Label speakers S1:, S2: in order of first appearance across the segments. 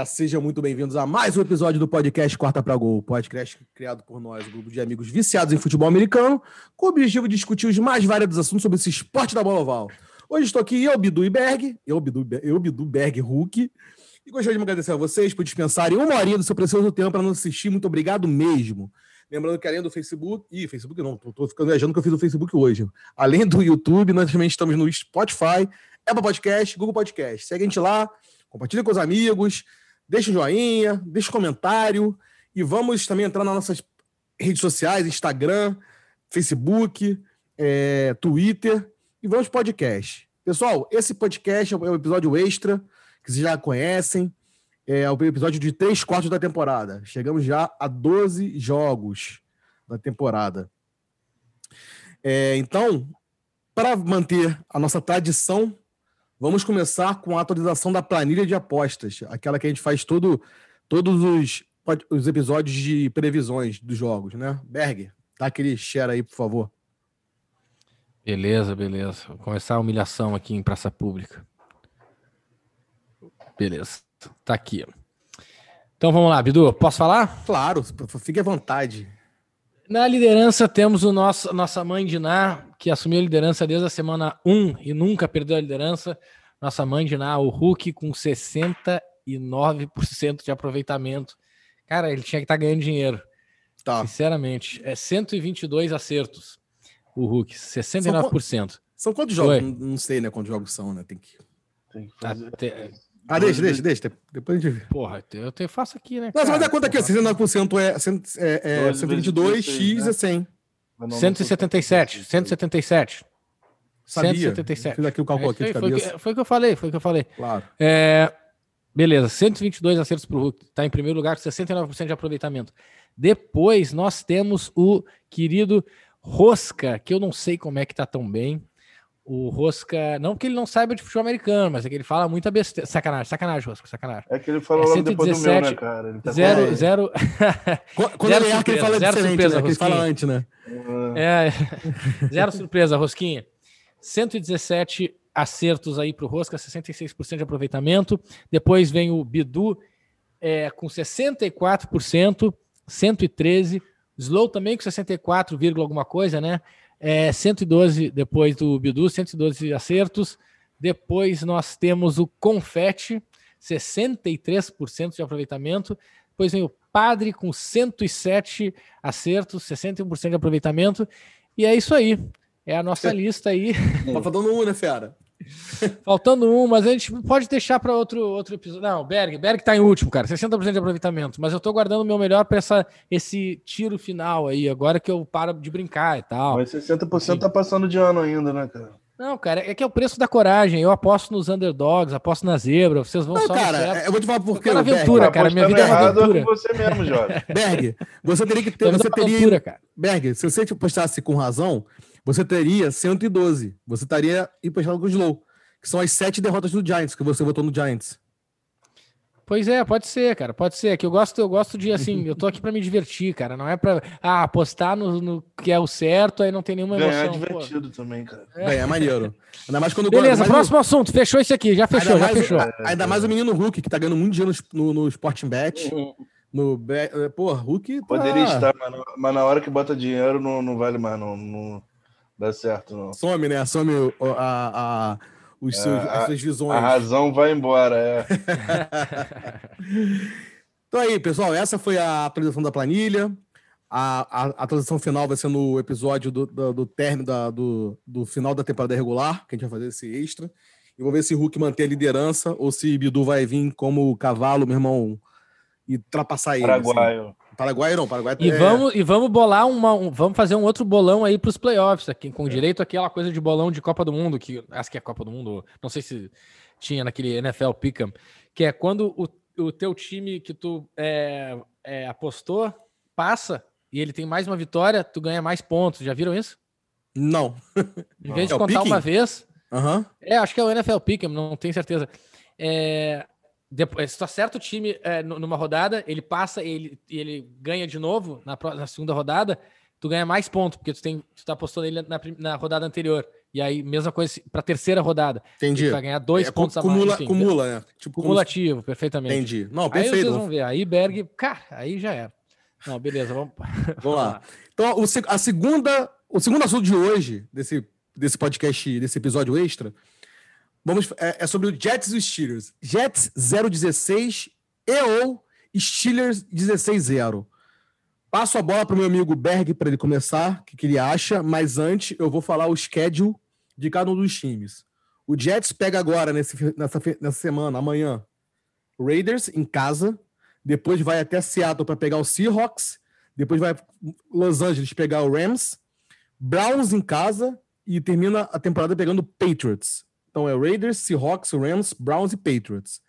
S1: galera, sejam muito bem-vindos a mais um episódio do podcast Quarta para Gol, podcast criado por nós, um grupo de amigos viciados em futebol americano, com o objetivo de discutir os mais variados assuntos sobre esse esporte da bola oval. Hoje estou aqui eu, Bidu e Berg, eu, Bidu, eu, Bidu Berg, Hulk, e gostaria de agradecer a vocês por dispensarem uma horinha do seu precioso tempo para nos assistir. Muito obrigado mesmo. Lembrando que além do Facebook. Ih, Facebook não, tô ficando viajando que eu fiz o Facebook hoje. Além do YouTube, nós também estamos no Spotify, Apple Podcast, Google Podcast. Segue a gente lá, compartilha com os amigos, deixa um joinha, deixa um comentário e vamos também entrar nas nossas redes sociais, Instagram, Facebook, é, Twitter e vamos podcast. Pessoal, esse podcast é um episódio extra que vocês já conhecem. É o episódio de três quartos da temporada. Chegamos já a 12 jogos da temporada. É, então, para manter a nossa tradição Vamos começar com a atualização da planilha de apostas, aquela que a gente faz todo, todos os, os episódios de previsões dos jogos, né? Berg, dá aquele share aí, por favor.
S2: Beleza, beleza. Vou começar a humilhação aqui em praça pública. Beleza, tá aqui. Então vamos lá, Bidu, posso falar?
S1: Claro, fique à vontade.
S2: Na liderança temos o nosso, nossa mãe Diná, que assumiu a liderança desde a semana 1 e nunca perdeu a liderança. Nossa mãe Diná, o Hulk, com 69% de aproveitamento. Cara, ele tinha que estar tá ganhando dinheiro. Tá. Sinceramente, é 122 acertos. O Hulk, 69%.
S1: São, são quantos jogos? Não, não sei, né? Quantos jogos são, né? Tem que. Tem que fazer. Até, ah, deixa, deixa, deixa. Depois a gente vê.
S2: Porra, eu te faço aqui, né?
S1: Não, você vai dar conta aqui, 69% é, é, é 122, X é 100.
S2: 177, 177.
S1: Sabia. 177. Fiz aqui o cálculo é, aqui de
S2: foi,
S1: cabeça.
S2: Foi o que eu falei, foi o que eu falei.
S1: Claro.
S2: É, beleza, 122 acertos para o Hulk. Está em primeiro lugar com 69% de aproveitamento. Depois nós temos o querido Rosca, que eu não sei como é que tá tão bem. O Rosca, não que ele não saiba de futebol americano, mas é que ele fala muita besteira. Sacanagem, sacanagem, Rosca, sacanagem.
S3: É que ele falou é logo depois do meu, né, cara?
S2: Ele tá zero, zero...
S1: Quando zero ele surpresa, ele fala zero surpresa, né? ele fala antes, né?
S2: É, zero surpresa, Rosquinha. 117 acertos aí para o Rosca, 66% de aproveitamento. Depois vem o Bidu é, com 64%, 113. Slow também com 64, alguma coisa, né? É, 112 depois do Bidu, 112 acertos. Depois nós temos o Confete, 63% de aproveitamento. Depois vem o Padre com 107 acertos, 61% de aproveitamento. E é isso aí. É a nossa lista aí.
S1: Tá faltando um, né, Fera?
S2: Faltando um, mas a gente pode deixar para outro, outro episódio. Não, Berg, Berg tá em último, cara, 60% de aproveitamento. Mas eu tô guardando o meu melhor para esse tiro final aí, agora que eu paro de brincar e tal.
S3: Mas 60% Enfim. tá passando de ano ainda, né, cara?
S2: Não, cara, é que é o preço da coragem. Eu aposto nos underdogs, aposto na zebra. Vocês vão não, só
S1: cara, eu vou te falar por quê.
S2: aventura, Berg, cara. Minha vida é aventura.
S3: você mesmo, Jorge.
S1: Berg, você teria que ter. Você teria, aventura, cara. Berg, se você apostasse com razão, você teria 112. Você estaria empatado com o Slow, que são as sete derrotas do Giants, que você votou no Giants.
S2: Pois é, pode ser, cara, pode ser. Que eu gosto, eu gosto de assim, eu tô aqui para me divertir, cara. Não é para ah, apostar no, no, que é o certo, aí não tem nenhuma
S3: emoção. Ganhar é divertido pô. também, cara.
S1: É. é maneiro. Ainda mais quando
S2: Beleza, próximo no... assunto. Fechou isso aqui, já fechou, ainda já
S1: mais,
S2: fechou.
S1: Ainda mais o menino Hulk, que tá ganhando muito dinheiro no, no Sporting Bet. Uhum. No, pô, Hulk. Tá...
S3: Poderia estar, mas, mas, na hora que bota dinheiro não, não vale mais, não, não dá certo, não.
S1: Some, né? Some a, a os seus, é, as suas visões.
S3: A razão vai embora, é.
S1: então aí, pessoal, essa foi a atualização da planilha. A, a, a atualização final vai ser no episódio do, do, do término da, do, do final da temporada regular, que a gente vai fazer esse extra. E vou ver se Hulk mantém a liderança ou se Bidu vai vir como cavalo, meu irmão, e ultrapassar ele.
S3: Paraguaio. Assim.
S1: Paraguai não, Paraguai
S2: e é... vamos E vamos bolar uma. Um, vamos fazer um outro bolão aí para os playoffs, aqui, com é. direito àquela coisa de bolão de Copa do Mundo, que acho que é Copa do Mundo, não sei se tinha naquele NFL Pick'em, que é quando o, o teu time que tu é, é, apostou passa e ele tem mais uma vitória, tu ganha mais pontos. Já viram isso?
S1: Não.
S2: Em vez de é contar uma vez.
S1: Uhum.
S2: É, acho que é o NFL Pick'em, não tenho certeza. É, depois, se tu acerta o time é, numa rodada, ele passa e ele, ele ganha de novo na, na, segunda rodada, tu ganha mais pontos, porque tu, tem, tu tá apostando ele na, na rodada anterior. E aí, mesma coisa para terceira rodada.
S1: Entendi.
S2: Vai ganhar dois
S1: É,
S2: pontos
S1: cumula,
S2: a mais. enfim,
S1: cumula, né? Tipo,
S2: Cumulativo, perfeitamente.
S1: Entendi. Não,
S2: Aí
S1: perfeito.
S2: vocês vão ver. Aí Berg, cara, aí já era. Não, beleza, vamos.
S1: Vamos lá. Então, o, a segunda, o segundo assunto de hoje, desse, desse podcast, desse episódio extra, vamos, é, é sobre o Jets e os Steelers. Jets 016 e ou Steelers 16-0. Passo a bola para o meu amigo Berg para ele começar, o que, que ele acha, mas antes eu vou falar o schedule de cada um dos times. O Jets pega agora, nesse, nessa, nessa semana, amanhã, Raiders em casa, depois vai até Seattle para pegar o Seahawks, depois vai Los Angeles pegar o Rams, Browns em casa e termina a temporada pegando Patriots. Então é Raiders, Seahawks, Rams, Browns e Patriots.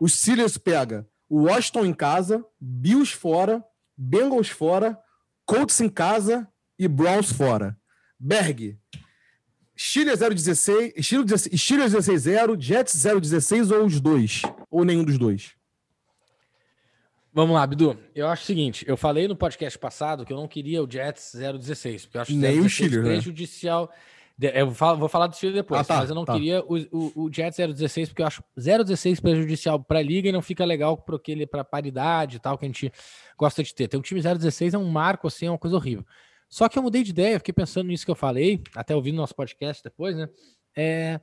S1: Os Steelers pega o Washington em casa, Bills fora, Bengals fora, Colts em casa e Browns fora. Berg, Steelers 016, Steelers 16 Steelers 16-0, Jets 016 ou os dois? Ou nenhum dos dois?
S2: Vamos lá, Bidu. Eu acho o seguinte: eu falei no podcast passado que eu não queria o Jets 016, porque eu acho
S1: Nem o
S2: 016
S1: Steelers, né?
S2: prejudicial. De- Eu vou falar, vou falar do Steelers depois,
S1: Ah, tá,
S2: mas eu não
S1: tá.
S2: queria o, o, o Jets 016, porque eu acho 016 prejudicial para a liga e não fica legal para paridade e tal que a gente gosta de ter. Ter um time 016 é um marco assim, é uma coisa horrível. Só que eu mudei de ideia, fiquei pensando nisso que eu falei, até ouvindo nosso podcast depois, né? É,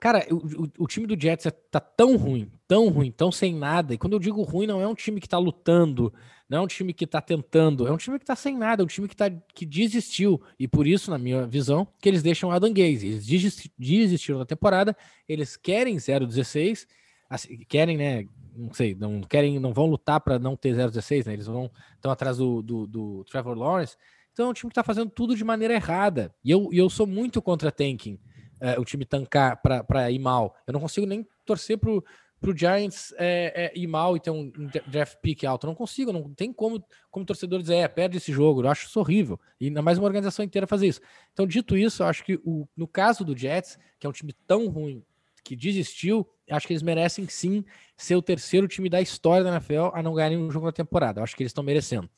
S2: Cara, o, o- o time do Jets é- tá tão ruim, tão ruim, tão sem nada. E quando eu digo ruim, não é um time que tá lutando, não é um time que tá tentando, é um time que tá sem nada, é um time que, tá, que desistiu. E por isso, na minha visão, que eles deixam Adam Gaze. Eles desisti- desistiram da temporada, eles querem 0-16, assim, querem, né? Não sei, não querem, não vão lutar para não ter 0-16, né? Eles vão estão atrás do, do, do Trevor Lawrence. Então é um time que tá fazendo tudo de maneira errada. E eu, e eu sou muito contra tanking é, o time tancar para ir mal. Eu não consigo nem torcer pro, pro Giants é, é, ir mal e ter um, draft pick alto. Não consigo, não tem como, como torcedor dizer, é, perde esse jogo. Eu acho isso horrível. E ainda mais uma organização inteira fazer isso. Então, dito isso, eu acho que o, no caso do Jets, que é um time tão ruim que desistiu, acho que eles merecem sim ser o terceiro time da história da NFL a não ganhar nenhum jogo na temporada. Eu acho que eles estão merecendo.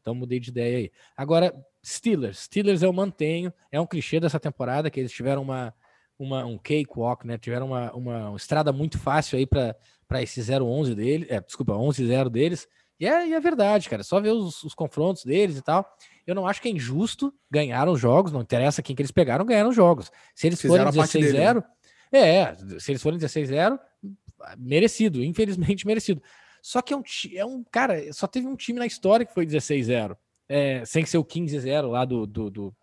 S2: Então mudei de ideia aí. Agora, Steelers. Steelers eu mantenho. É um clichê dessa temporada que eles tiveram uma, uma, um cakewalk, né? Tiveram uma, uma, estrada muito fácil aí para esse 0-11 dele, é, desculpa, 11-0 deles. E é, e é verdade, cara. Só ver os, os confrontos deles e tal. Eu não acho que é injusto. Ganharam os jogos, não interessa quem que eles pegaram, ganharam os jogos. Se eles
S1: Fizeram
S2: forem
S1: a parte dele, né?
S2: 16-0, é, se eles forem 16-0, merecido, infelizmente merecido. Só que é um, é um cara, só teve um time na história que foi 16-0, é, sem ser o 15-0 lá do, do, do,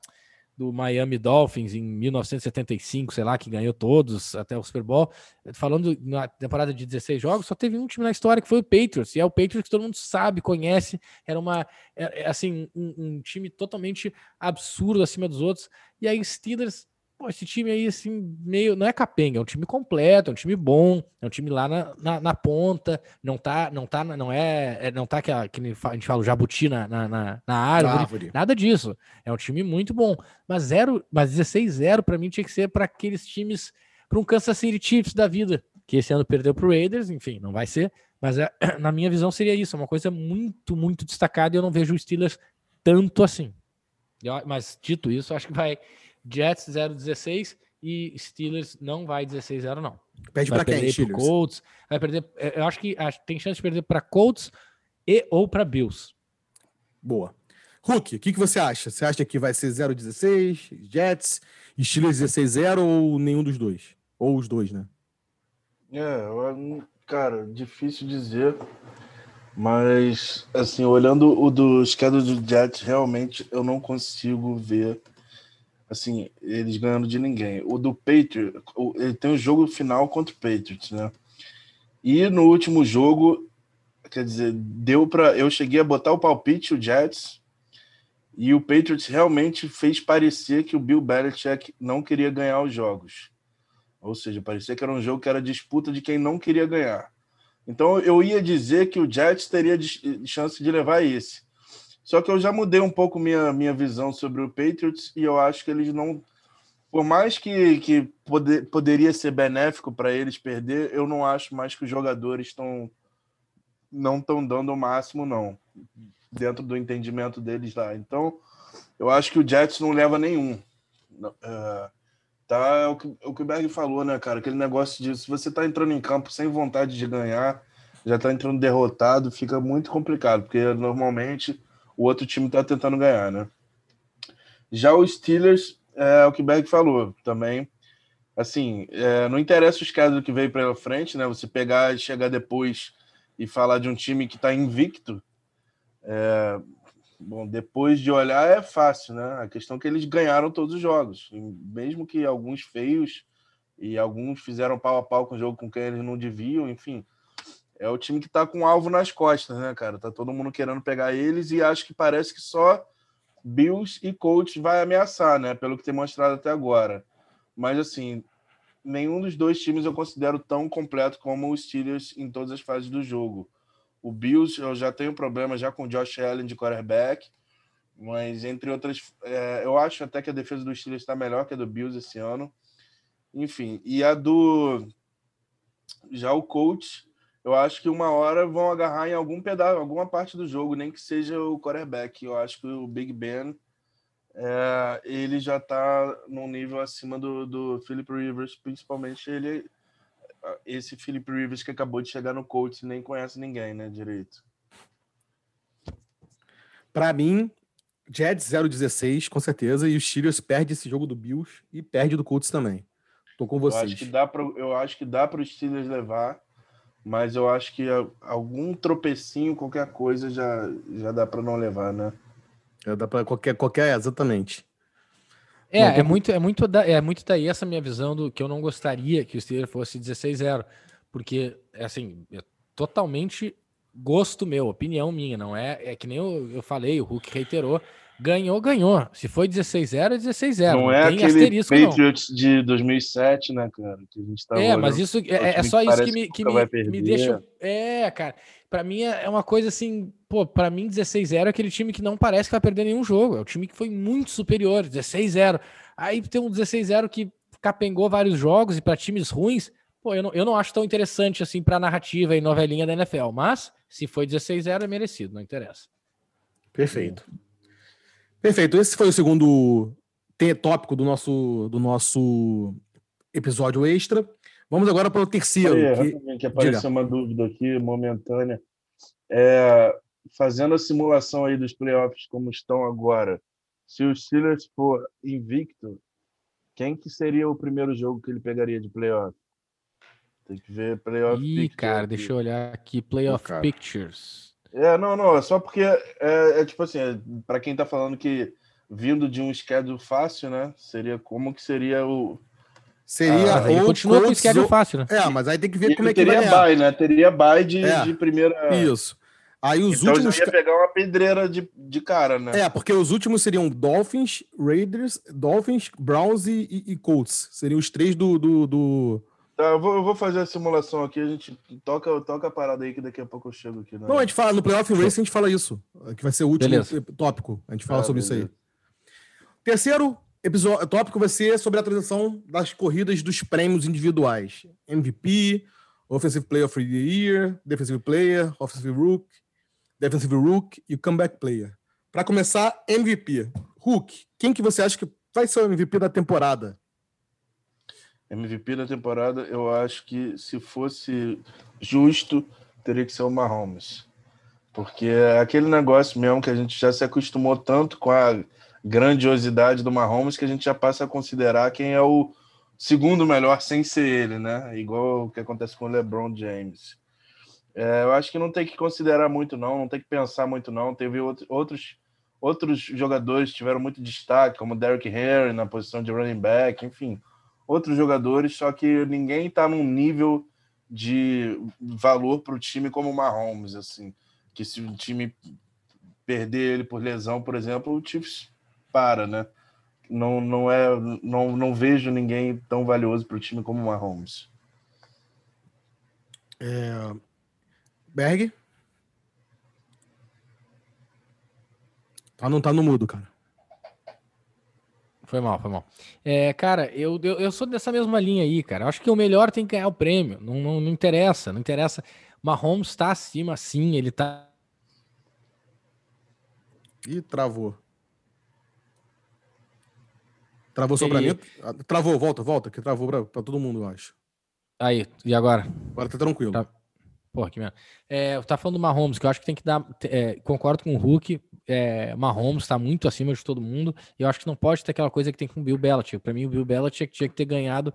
S2: do Miami Dolphins em 1975, sei lá, que ganhou todos até o Super Bowl. Falando na temporada de 16 jogos, só teve um time na história que foi o Patriots, e é o Patriots que todo mundo sabe, conhece, era uma, é, é, assim, um, um time totalmente absurdo acima dos outros. E aí, Steelers, pô, esse time aí, assim, meio. Não é capenga, é um time completo, é um time bom, é um time lá na, na, na ponta, não tá, não tá, não é, é- não tá que a, que a gente fala o jabuti na, na, na, na árvore,
S1: Árvore.
S2: nada disso. É um time muito bom. Mas zero, mas 16-0 para mim tinha que ser para aqueles times, para um Kansas City Chiefs da vida, que esse ano perdeu pro Raiders, enfim, não vai ser. Mas é, na minha visão seria isso, é uma coisa muito, muito destacada e eu não vejo o Steelers tanto assim. Eu- Mas dito isso, acho que vai Jets 0-16 e Steelers não vai 16-0, não.
S1: Pede
S2: Vai
S1: pra quem,
S2: perder pro
S1: Steelers?
S2: Colts, vai perder. é, Eu acho que tem chance de perder para Colts e ou para Bills.
S1: Boa. Hulk, o que, que você acha? Você acha que vai ser 0-16, Jets, Steelers 16-0 ou nenhum dos dois? Ou os dois, né?
S3: É, cara, difícil dizer. Mas, assim, olhando o do schedule do Jets, realmente eu não consigo ver, assim, eles ganhando de ninguém. O do Patriots, ele tem o jogo final contra o Patriots, né? E no último jogo, quer dizer, deu para Eu cheguei a botar o palpite, o Jets, e o Patriots realmente fez parecer que o Bill Belichick não queria ganhar os jogos. Ou seja, parecia que era um jogo que era disputa de quem não queria ganhar. Então eu ia dizer que o Jets teria chance de levar esse. Só que eu já mudei um pouco minha, minha visão sobre o Patriots e eu acho que eles não. Por mais que, que poder, poderia ser benéfico para eles perder, eu não acho mais que os jogadores estão não estão dando o máximo, não, dentro do entendimento deles lá. Então, eu acho que o Jets não leva nenhum. Eh, Tá, é o que, é o que o Berg falou, né, cara? Aquele negócio de se você tá entrando em campo sem vontade de ganhar, já tá entrando derrotado, fica muito complicado, porque normalmente o outro time tá tentando ganhar, né? Já os Steelers, é o que Berg falou também. Assim, é, não interessa o escada que veio pela frente, né? Você pegar chegar depois e falar de um time que está invicto, é, bom, depois de olhar é fácil, né? A questão é que eles ganharam todos os jogos, mesmo que alguns feios e alguns fizeram pau a pau com o jogo com quem eles não deviam, enfim. É o time que tá com alvo nas costas, né, cara? Tá todo mundo querendo pegar eles e acho que parece que só Bills e Colts vai ameaçar, né? Pelo que tem mostrado até agora. Mas assim, nenhum dos dois times eu considero tão completo como os Steelers em todas as fases do jogo. O Bills, eu já tenho problema já com o Josh Allen de quarterback, mas entre outras, é, eu acho até que a defesa do Steelers está melhor que a do Bills esse ano. Enfim, e a do já o coach, eu acho que uma hora vão agarrar em algum pedaço, alguma parte do jogo, nem que seja o quarterback. Eu acho que o Big Ben é, ele já está num nível acima do, do Philip Rivers, principalmente ele esse Philip Rivers que acabou de chegar no coach nem conhece ninguém, né, direito.
S1: Para mim, Jets 0-16, com certeza, e os Steelers perde esse jogo do Bills e perde do Colts também. Tô com vocês.
S3: Eu acho que dá para eu acho que dá para os Steelers levar, mas eu acho que algum tropecinho, qualquer coisa já já dá para não levar, né?
S1: Já dá para qualquer qualquer exatamente.
S2: É, é muito, é muito, da, é muito daí essa minha visão do que eu não gostaria que o Steelers fosse 16-0, porque assim, é totalmente gosto meu, opinião minha, não é? É que nem eu, eu falei, o Hulk reiterou, ganhou, ganhou. Se foi 16-0, é 16-0.
S3: Não, não é aquele asterisco, Patriots não. de 2007, né, cara? Que a gente
S2: tá é, mas isso é, é só isso que me, que me, me deixa. É, cara para mim é, é uma coisa assim, pô, para mim 16-0 é aquele time que não parece que vai perder nenhum jogo. É o time que foi muito superior, 16-0. Aí tem um 16-0 que capengou vários jogos e para times ruins, pô, eu não, eu não acho tão interessante assim para narrativa e novelinha da NFL, mas se foi 16-0 é merecido, não interessa.
S1: Perfeito. Perfeito. Esse foi o segundo tópico do nosso do nosso episódio extra. Vamos agora para o terceiro.
S3: Aí, que, que apareceu Diga. uma dúvida aqui momentânea. É, fazendo a simulação aí dos playoffs como estão agora, se o Steelers for invicto, quem que seria o primeiro jogo que ele pegaria de playoff? Tem que ver playoff
S2: Ih, cara, aqui. deixa eu olhar aqui, playoff oh, pictures.
S3: É, não, não, é só porque é, é tipo assim, é, para quem tá falando que vindo de um schedule fácil, né? Seria como que seria o
S1: Seria
S2: ah, ou continua com o schedule fácil, né?
S1: É, mas aí tem que ver
S3: e
S1: como é que
S3: vai. Teria bye, né? Teria bye de, é. de primeira.
S1: Isso. Aí os
S3: então
S1: últimos.
S3: ia pegar uma pedreira de, de cara, né?
S1: É, porque os últimos seriam Dolphins, Raiders, Dolphins, Browns e, e Colts. Seriam os três do. do, do...
S3: Tá, eu vou, eu vou, fazer a simulação aqui, a gente toca, toca a parada aí que daqui a pouco eu chego aqui.
S1: Né? Não, a gente fala no Playoff Race, a gente fala isso. Que vai ser o último beleza. tópico. A gente fala é, sobre beleza. isso aí. Terceiro, episódio, tópico vai ser sobre a transição das corridas dos prêmios individuais. MVP, Offensive Player of the Year, Defensive Player, Offensive Rook, Defensive Rook e Comeback Player. Para começar, MVP. Rook, quem que você acha que vai ser o MVP da temporada?
S3: MVP da temporada, eu acho que se fosse justo, teria que ser o Mahomes. Porque é aquele negócio mesmo que a gente já se acostumou tanto com a grandiosidade do Mahomes que a gente já passa a considerar quem é o segundo melhor sem ser ele, né? Igual o que acontece com o LeBron James. É, eu acho que não tem que considerar muito, não, não tem que pensar muito, não. Teve outros, outros jogadores que tiveram muito destaque, como Derrick Henry na posição de running back, enfim, outros jogadores, só que ninguém está num nível de valor para o time como o Mahomes, assim, que se o time perder ele por lesão, por exemplo, o Chiefs para, né? Não, não, é, não, não vejo ninguém tão valioso para o time como o Mahomes.
S1: É... Berg? Ah, não tá no mudo, cara.
S2: Foi mal, foi mal. É, cara, eu, eu, eu, sou dessa mesma linha aí, cara. Acho que o melhor tem que ganhar o prêmio. Não, não, não interessa, não interessa. Mahomes está acima, sim, ele tá.
S1: Ih, travou. Travou só pra mim? Ah, travou, volta, volta, que travou pra, pra todo mundo, eu acho.
S2: Aí, e agora?
S1: Agora tá tranquilo. Tá...
S2: Porra, que merda. É, tá falando do Mahomes, que eu acho que tem que dar. É, concordo com o Hulk. É, Mahomes tá muito acima de todo mundo. E eu acho que não pode ter aquela coisa que tem com o Bill Belichick. Pra mim, o Bill Belichick tinha que ter ganhado,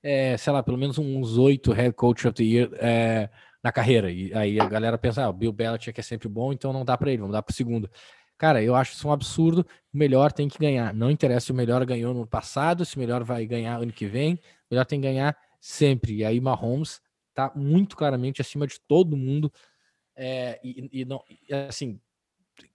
S2: é, sei lá, pelo menos uns oito Head Coach of the Year é, na carreira. E aí a galera pensa, ah, o Bill Belichick é sempre bom, então não dá pra ele, vamos dar pro segundo. Cara, eu acho isso um absurdo. O melhor tem que ganhar. Não interessa se o melhor ganhou no passado, se o melhor vai ganhar ano que vem. O melhor tem que ganhar sempre. E aí, Mahomes tá muito claramente acima de todo mundo. É, e, e, não, e, assim,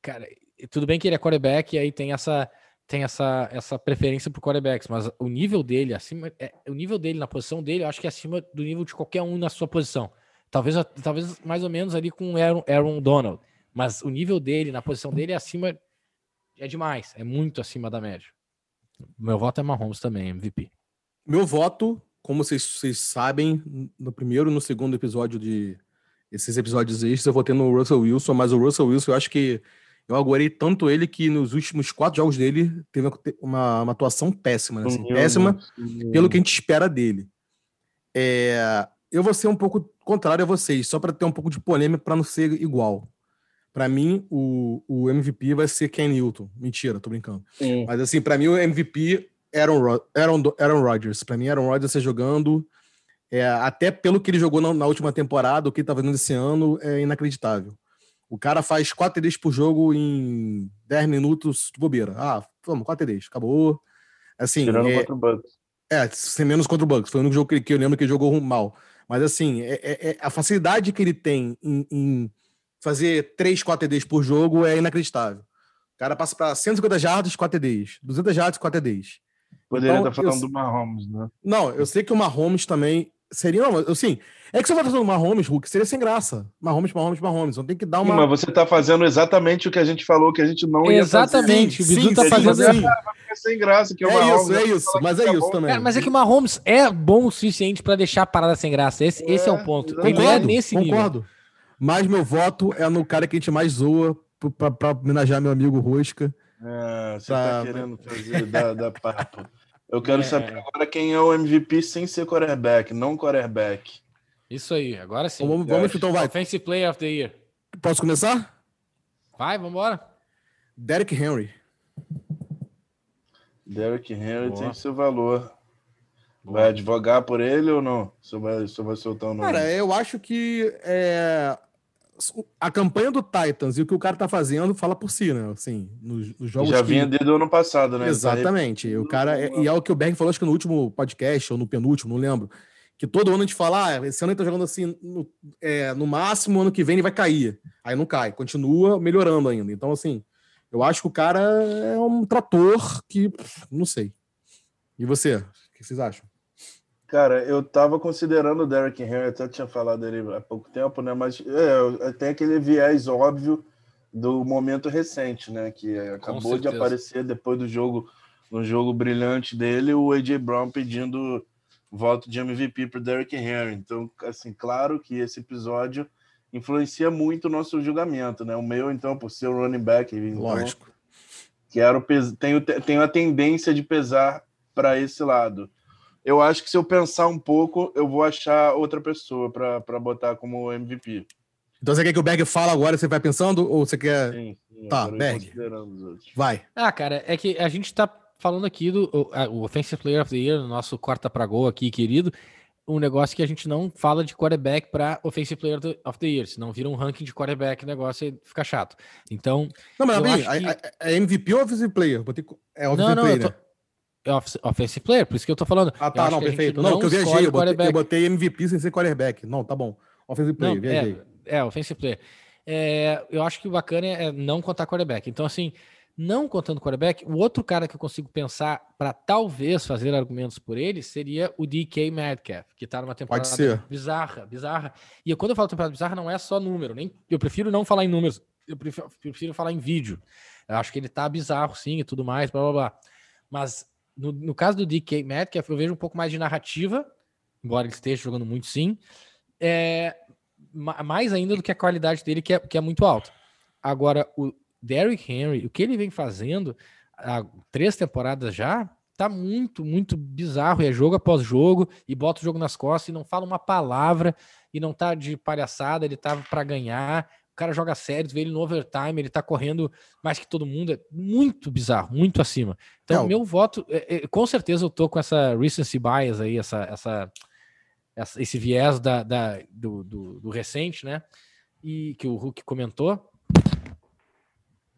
S2: cara, tudo bem que ele é quarterback e aí tem essa tem essa, essa preferência por quarterbacks, mas o nível dele acima, é, o nível dele na posição dele, eu acho que é acima do nível de qualquer um na sua posição. Talvez, talvez mais ou menos ali com Aaron, Aaron Donald, mas o nível dele na posição dele é acima, é demais, é muito acima da média. Meu voto é Mahomes também, MVP.
S1: Meu voto como vocês, vocês, sabem, no primeiro e no segundo episódio de esses episódios extras, eu votei no Russell Wilson, mas o Russell Wilson, eu acho que eu agorei tanto ele que nos últimos quatro jogos dele teve uma, uma atuação péssima, né? assim, péssima pelo que a gente espera dele. É, eu vou ser um pouco contrário a vocês, só para ter um pouco de polêmica para não ser igual. Para mim, o, o MVP vai ser Ken Newton. Mentira, tô brincando. Sim. Mas assim, para mim o MVP Aaron, Aaron, Aaron Rodgers. Para mim, Aaron Rodgers jogando, é, até pelo que ele jogou na, na última temporada, o que ele tá fazendo esse ano, é inacreditável. O cara faz 4 TDs por jogo em 10 minutos de bobeira. Ah, vamos, 4 TDs, acabou. Assim, Tirando é, contra o Bucks. É, sem menos contra o Bucks. Foi o único jogo que, que eu lembro que ele jogou mal. Mas assim, é, é, é a facilidade que ele tem em, em fazer 3, 4 TDs por jogo é inacreditável. O cara passa para 150 jardas, 4 TDs. 200 jardas, 4 TDs.
S3: Poderia então, estar falando eu, do Mahomes, né?
S1: Não, eu sei que o Mahomes também seria. Não, assim, é que você vai fazer do Mahomes, Hulk, seria sem graça. Mahomes, Mahomes, Mahomes. Então tem que dar uma. Sim,
S3: mas você está fazendo exatamente o que a gente falou que a gente não ia
S2: Exatamente.
S3: fazer.
S2: Exatamente. O Bidu está fazendo
S3: assim. Vai ficar sem graça. Que é,
S1: é Mahomes, isso, é isso. Mas é isso também. Cara,
S2: mas é que o Mahomes é bom o suficiente para deixar a parada sem graça. Esse é, esse é o ponto. Concordo, Ele é nesse concordo. Nível.
S1: Mas meu voto é no cara que a gente mais zoa para homenagear meu amigo Rosca.
S3: É, você pra... tá querendo fazer da, da papo. Eu quero é... saber agora quem é o MVP sem ser quarterback, não quarterback.
S2: Isso aí, agora sim.
S1: Vamos, vamos então, vai.
S2: Offensive Player of the Year.
S1: Posso começar?
S2: Vai, vamos embora.
S1: Derrick Henry.
S3: Derrick Henry Boa. tem seu valor. Vai advogar por ele ou não? Você vai, você vai soltar o nome?
S1: Cara, eu acho que é, a campanha do Titans e o que o cara tá fazendo fala por si, né? Assim, nos, nos jogos.
S3: Já
S1: que...
S3: vinha desde o ano passado, né?
S1: Exatamente. O cara, é, e é o que o Berg falou, acho que no último podcast ou no penúltimo, não lembro. Que todo ano a gente fala, ah, esse ano ele tá jogando assim, no, é, no máximo, ano que vem ele vai cair. Aí não cai, continua melhorando ainda. Então, assim, eu acho que o cara é um trator que, não sei. E você? O que vocês acham?
S3: Cara, eu tava considerando o Derrick Henry, até tinha falado dele há pouco tempo, né? Mas é, tem aquele viés óbvio do momento recente, né? Que acabou de aparecer depois do jogo, no jogo brilhante dele, o AJ Brown pedindo voto de MVP para Derrick Henry. Então, assim, claro que esse episódio influencia muito o nosso julgamento, né? O meu, então, por ser o running back, então,
S1: lógico,
S3: quero tenho tenho a tendência de pesar para esse lado eu acho que se eu pensar um pouco, eu vou achar outra pessoa para botar como MVP.
S1: Então você quer que o Berg fale agora, você vai pensando, ou você quer. Sim, sim tá, Berg. Vai.
S2: Ah, cara, é que a gente tá falando aqui do o, Offensive Player of the Year, nosso quarta para gol aqui, querido. Um negócio que a gente não fala de quarterback para Offensive Player of the Year, senão vira um ranking de quarterback, o negócio aí fica chato. Então.
S1: Não, mas bem, que... é MVP ou Offensive Player? É Offensive não, não, Player, né?
S2: Offensive player, por isso que eu tô falando.
S1: Ah, tá, não, perfeito. Não, que eu viajei, eu botei, eu botei, MVP sem ser quarterback. Não, tá bom. Offensive player, não, viajei.
S2: É, é offensive player. É, eu acho que o bacana é não contar quarterback. Então, assim, não contando quarterback, o outro cara que eu consigo pensar para talvez fazer argumentos por ele seria o DK Metcalf, que tá numa temporada bizarra, bizarra. E eu, quando eu falo temporada bizarra, não é só número, nem eu prefiro não falar em números, eu prefiro, prefiro falar em vídeo. Eu acho que ele tá bizarro sim e tudo mais, blá blá blá. Mas no, no caso do DK Metcalf, eu vejo um pouco mais de narrativa, embora ele esteja jogando muito sim, é, mais ainda do que a qualidade dele, que é, que é muito alta. Agora, o Derrick Henry, o que ele vem fazendo há três temporadas já, tá muito, muito bizarro. É jogo após jogo e bota o jogo nas costas e não fala uma palavra e não tá de palhaçada, ele tava para ganhar. O cara joga sério, vê ele no overtime, ele tá correndo mais que todo mundo. É muito bizarro, muito acima. Então, não. meu voto, é, é, com certeza eu tô com essa recency bias aí, essa, essa, essa esse viés da, da do, do, do recente, né? E que o Hulk comentou.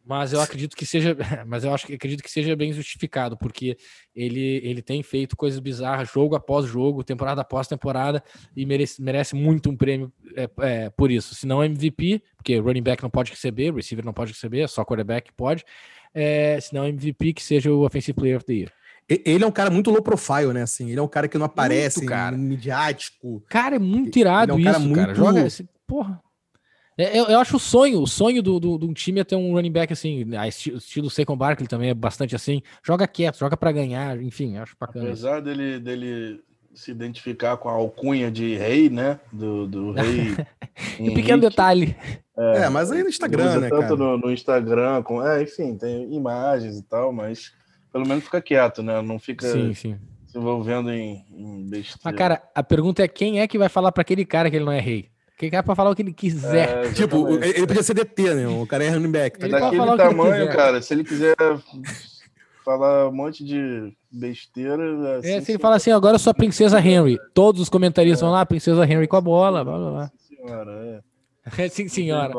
S2: Mas eu acredito que seja, mas eu acho que acredito que seja bem justificado, porque ele, ele tem feito coisas bizarras jogo após jogo, temporada após temporada, e merece, merece muito um prêmio é, é, por isso. Se não MVP, porque running back não pode receber, receiver não pode receber, só quarterback pode. É, se não MVP, que seja o Offensive Player of the Year.
S1: Ele é um cara muito low profile, né? Assim, ele é um cara que não aparece, muito, cara. midiático.
S2: Cara, é muito irado ele é um isso, cara. Muito... Joga esse, porra. É, eu, eu, acho o sonho, o sonho do, do, do, time é ter um running back assim, a estilo, estilo Saquon Barkley também é bastante assim, joga quieto, joga para ganhar, enfim, acho bacana.
S3: Apesar dele, dele se identificar com a alcunha de rei, né, do, do rei.
S2: um pequeno detalhe.
S1: É, é, mas aí no Instagram, né,
S3: tanto
S1: cara?
S3: No, no, Instagram, com, é, enfim, tem imagens e tal, mas pelo menos fica quieto, né, não fica...
S2: Sim, sim.
S3: Se envolvendo em, em besteira.
S2: Mas, cara, a pergunta é quem é que vai falar para aquele cara que ele não é rei? Quem quer pra falar o que ele quiser.
S1: É, tipo, ele podia ser DT, né? O cara é running back.
S3: Tá Daquele tamanho, cara, se ele quiser falar um monte de besteira.
S2: Assim, é, se ele fala assim, agora eu sou a Princesa Henry. Todos os comentaristas é. vão lá, Princesa Henry com a bola, blá blá blá. Sim, senhora, é. Sim, senhora.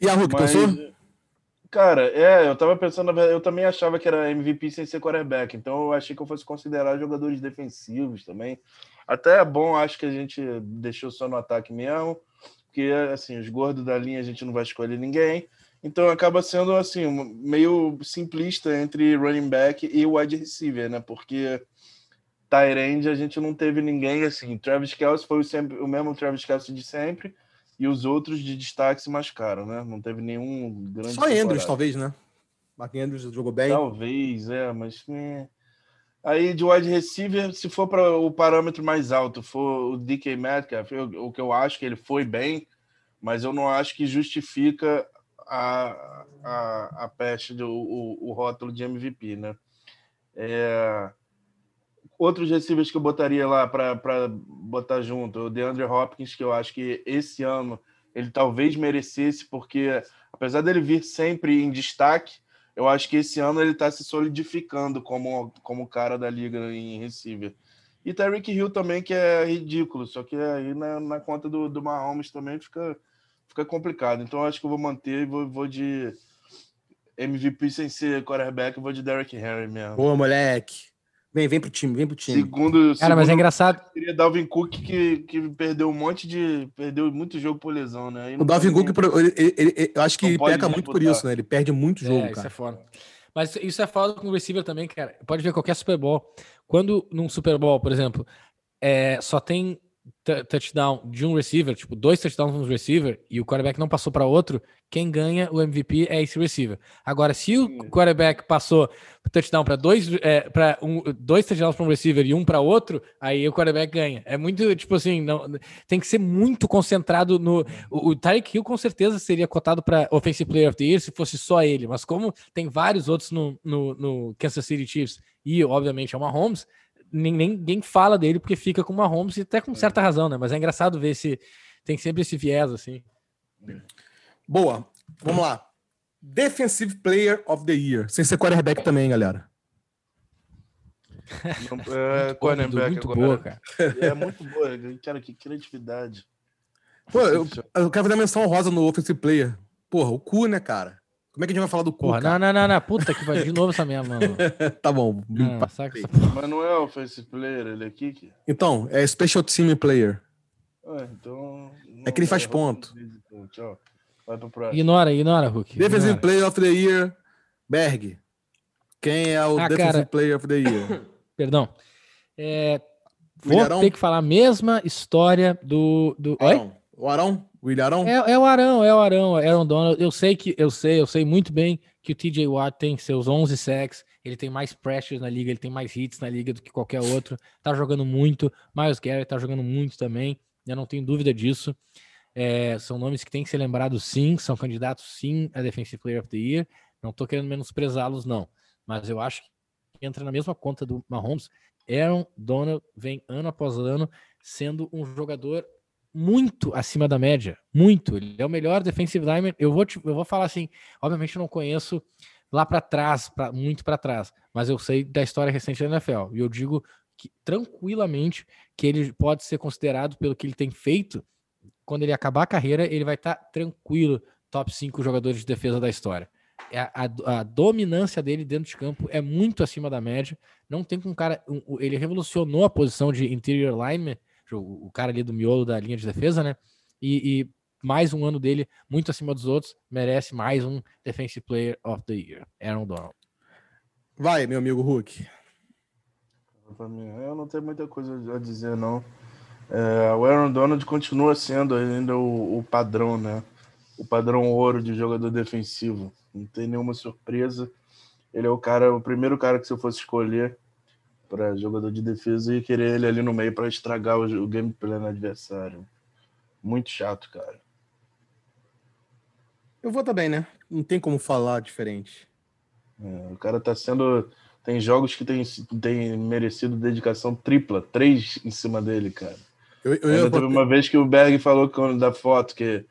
S1: E a Hulk, Mas, pensou?
S3: Cara, é, eu tava pensando, eu também achava que era MVP sem ser quarterback, então eu achei que eu fosse considerar jogadores defensivos também. Até é bom, acho que a gente deixou só no ataque mesmo, porque assim, os gordos da linha a gente não vai escolher ninguém. Então acaba sendo assim, meio simplista entre running back e wide receiver, né? Porque Tyrande a gente não teve ninguém assim. Travis Kelce foi sempre, o mesmo Travis Kelce de sempre, e os outros de destaque se machucaram, né? Não teve nenhum grande.
S1: Só Andrews, talvez, né? Mark Andrews jogou bem.
S3: Talvez, é, mas. É... Aí de wide receiver, se for para o parâmetro mais alto, for o DK Metcalf, eu, o que eu acho que ele foi bem, mas eu não acho que justifica a, a, a peste do o, o rótulo de MVP, né? É, outros receivers que eu botaria lá para botar junto, o DeAndre Hopkins, que eu acho que esse ano ele talvez merecesse, porque apesar dele vir sempre em destaque, eu acho que esse ano ele está se solidificando como, como cara da liga em receiver. E Tyreek Hill também, que é ridículo, só que aí na, na conta do, do Mahomes também fica, fica complicado. Então acho que eu vou manter e vou, vou de MVP sem ser quarterback, eu vou de Derrick Henry mesmo.
S1: Boa, moleque. Vem, vem pro time, vem pro time.
S3: Segundo,
S2: Cara, segundo,
S3: mas
S2: é engraçado.
S3: Seria Dalvin Cook que, que perdeu um monte de. Perdeu muito jogo por lesão, né?
S1: O Dalvin Cook, ele, ele, ele, eu acho que ele peca muito por isso, né? Ele perde muito jogo, é, cara.
S2: Isso é foda. Mas isso é foda com o receiver também, cara. Pode ver qualquer Super Bowl. Quando num Super Bowl, por exemplo, é, só tem touchdown de um receiver, tipo, dois touchdowns no receiver, e o quarterback não passou para outro, quem ganha o MVP é esse receiver. Agora, se o quarterback passou touchdown para dois, é, para um, dois touchdowns para um receiver e um para outro, aí o quarterback ganha. É muito, tipo assim, não, tem que ser muito concentrado no. O, o Tyreek Hill com certeza seria cotado para Offensive Player of the Year se fosse só ele, mas como tem vários outros no, no, no Kansas City Chiefs e, obviamente, é uma Holmes ninguém fala dele porque fica com uma Holmes e até com certa é. razão, né? Mas é engraçado ver se tem sempre esse viés assim.
S1: Boa. Vamos lá. Defensive Player of the Year, sem ser quarterback também, galera.
S3: é, cornerback muito agora. boa, cara. É muito boa, cara, que criatividade.
S1: Pô, eu, eu quero fazer menção rosa no Offensive Player. Porra, o cu, né, cara? Como é que a gente vai falar do cu? Porra,
S2: não, não, não, não, puta que vai de novo essa minha mano.
S1: tá bom.
S3: Não, saca essa... Mas não é offensive player, ele é kick?
S1: Então, é special team player.
S3: Ah, então.
S1: É que ele faz ponto.
S3: Então, tchau. Vai pro próximo.
S2: Ignora, ignora, Hulk.
S1: Defensive Player of the Year, Berg. Quem é o ah, Defensive cara... Player of the Year?
S2: Perdão. É, vou ter que falar a mesma história do. do...
S1: Oi? O Arão? O Ilharão?
S2: É, é o Arão, é o Arão, Aaron Donald. Eu sei que eu sei, eu sei muito bem que o TJ Watt tem seus 11 sacks, ele tem mais pressures na liga, ele tem mais hits na liga do que qualquer outro. Tá jogando muito. Miles Garrett tá jogando muito também. Eu não tenho dúvida disso. É, são nomes que têm que ser lembrados sim, são candidatos sim a Defensive Player of the Year. Não tô querendo menosprezá-los, não. Mas eu acho entra na mesma conta do Mahomes. Aaron Donald vem ano após ano sendo um jogador muito acima da média, muito. Ele é o melhor defensive lineman. Eu vou, te, eu vou falar assim, obviamente eu não conheço lá para trás, pra, muito para trás, mas eu sei da história recente da NFL. E eu digo que, tranquilamente que ele pode ser considerado pelo que ele tem feito. Quando ele acabar a carreira, ele vai estar tá tranquilo, top 5 jogadores de defesa da história. É a, a, a, dominância dele dentro de campo é muito acima da média. Não tem com um cara. Um, ele revolucionou a posição de interior lineman, o, o, cara ali do miolo da linha de defesa, né? E, e, mais um ano dele muito acima dos outros, merece mais um Defensive Player of the Year. Aaron Donald.
S1: Vai, meu amigo Hulk.
S3: Eu não tenho muita coisa a dizer, não. É, o Aaron Donald continua sendo ainda o, o padrão, né? O padrão ouro de jogador defensivo não tem nenhuma surpresa. Ele é o cara, o primeiro cara que se eu fosse escolher para jogador de defesa e querer ele ali no meio para estragar o, o gameplay no adversário. Muito chato, cara.
S1: Eu vou também, né? Não tem como falar diferente.
S3: É, o cara tá sendo. Tem jogos que tem, tem merecido dedicação tripla, três em cima dele, cara. Eu, eu, eu teve uma vez que o Berg falou da foto que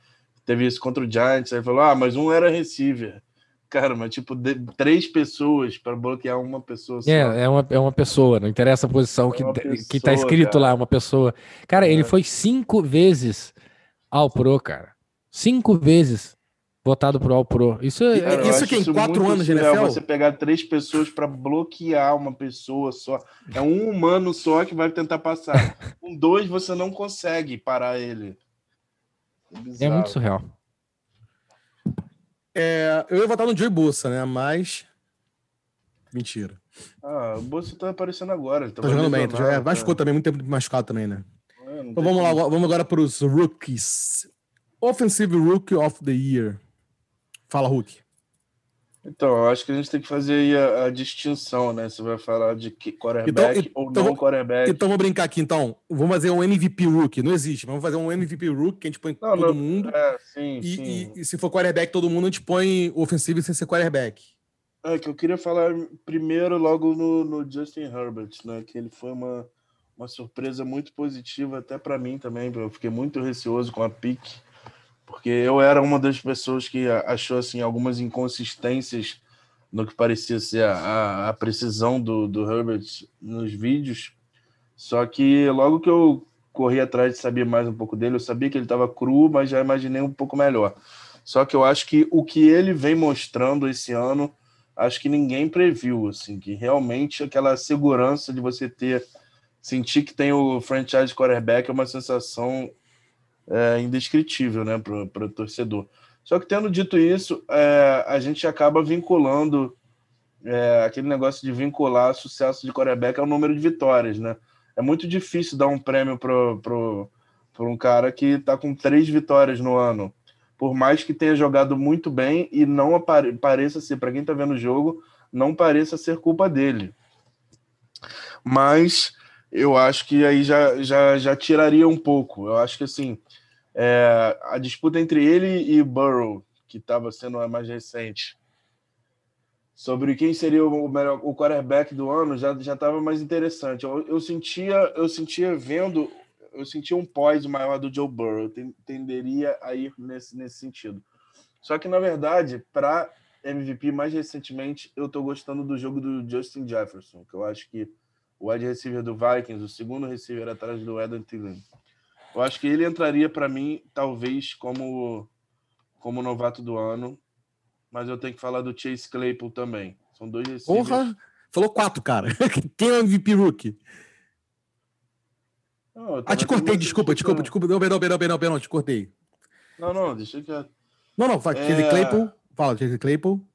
S3: teve isso contra o Giants, aí falou: ah, mas um era receiver. Cara, mas tipo, de, três pessoas para bloquear uma pessoa só.
S2: É, é uma, é uma pessoa, não interessa a posição é que, pessoa, que tá escrito cara. lá, uma pessoa. Cara, é. ele foi cinco vezes ao Pro, cara. Cinco vezes votado pro All Pro. Isso, é,
S1: cara, isso que em quatro anos de NFL?
S3: Você pegar três pessoas para bloquear uma pessoa só. É um humano só que vai tentar passar. Com dois, você não consegue parar ele.
S2: É, é muito surreal.
S1: É, eu ia votar no Joey Bossa, né? Mas. Mentira.
S3: Ah, o Bossa tá aparecendo agora.
S1: Tá, tá jogando bem, tá, é, machucou também, muito tempo machucado também, né? É, então vamos lá, vamos agora para os rookies. Offensive Rookie of the Year. Fala, Hulk.
S3: Então, eu acho que a gente tem que fazer aí a, a distinção, né? Você vai falar de quarterback então, ou então, não quarterback.
S1: Então, vou brincar aqui, então. Vamos fazer um MVP Rookie. Não existe. Vamos fazer um MVP Rookie que a gente põe não, todo não, mundo.
S3: É, sim,
S1: e,
S3: sim.
S1: E, e, se for quarterback todo mundo, a gente põe ofensivo sem ser quarterback.
S3: É, que eu queria falar primeiro logo no, no Justin Herbert, né? Que ele foi uma, uma surpresa muito positiva até para mim também. Eu fiquei muito receoso com a pique porque eu era uma das pessoas que achou assim algumas inconsistências no que parecia ser a, a precisão do, do Herbert nos vídeos. Só que logo que eu corri atrás de saber mais um pouco dele, eu sabia que ele estava cru, mas já imaginei um pouco melhor. Só que eu acho que o que ele vem mostrando esse ano, acho que ninguém previu, assim, que realmente aquela segurança de você ter sentir que tem o franchise quarterback é uma sensação é, indescritível né, para o torcedor. Só que tendo dito isso, é, a gente acaba vinculando é, aquele negócio de vincular sucesso de quarterback ao número de vitórias, né? É muito difícil dar um prêmio para um cara que está com três vitórias no ano. Por mais que tenha jogado muito bem e não apare, pareça ser, para quem está vendo o jogo, não pareça ser culpa dele. Mas eu acho que aí já, já, já tiraria um pouco. Eu acho que assim, é, a disputa entre ele e Burrow, que estava sendo a mais recente, sobre quem seria o melhor o quarterback do ano, já já estava mais interessante. Eu, eu, sentia, eu sentia vendo, eu sentia um pós maior do Joe Burrow. Eu tenderia a ir nesse nesse sentido. Só que na verdade, para MVP mais recentemente, eu estou gostando do jogo do Justin Jefferson, que eu acho que o wide receiver do Vikings, o segundo receiver atrás do Adam Thielen eu acho que ele entraria para mim, talvez, como, como novato do ano. Mas eu tenho que falar do Chase Claypool também. São dois receivers. Porra!
S1: Falou quatro, cara. Quem é o MVP Rookie? Não, ah, te cortei, desculpa, desculpa, desculpa. Não, não, não, não, não, te cortei.
S3: Não, não, deixa que.
S1: Não, não, fala, é... Chase Claypool. Fala, Chase Claypool.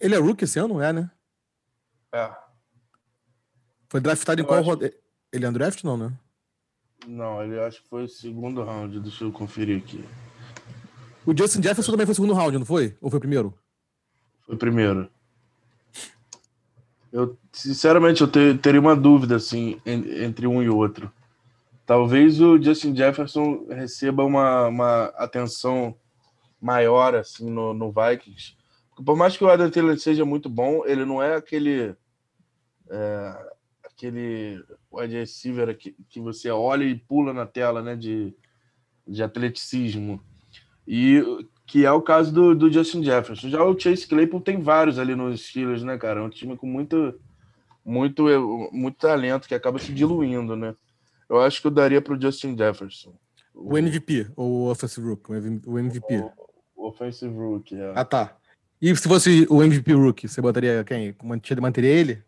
S1: Ele é rookie esse ano, não é, né?
S3: É.
S1: Foi draftado em qual acho... rodada? Ele é undraft, não, né?
S3: Não, ele acho que foi o segundo round. Deixa eu conferir aqui.
S1: O Justin Jefferson também foi o segundo round, não foi? Ou foi o primeiro?
S3: Foi o primeiro. Eu, sinceramente, eu ter, teria uma dúvida, assim, entre um e outro. Talvez o Justin Jefferson receba uma, uma atenção maior, assim, no, no Vikings. Por mais que o Adam Taylor seja muito bom, ele não é aquele é, aquele wide receiver que, que você olha e pula na tela, né? De, de atleticismo. E que é o caso do, do Justin Jefferson. Já o Chase Claypool tem vários ali nos Steelers, né, cara? É um time com muito, muito, muito talento que acaba se diluindo, né? Eu acho que eu daria para o Justin Jefferson.
S1: O MVP, ou o Offensive Rook, o MVP. O,
S3: o Offensive Rook, é.
S1: Ah, tá. E se fosse o MVP Rook, você botaria quem? Manteria ele?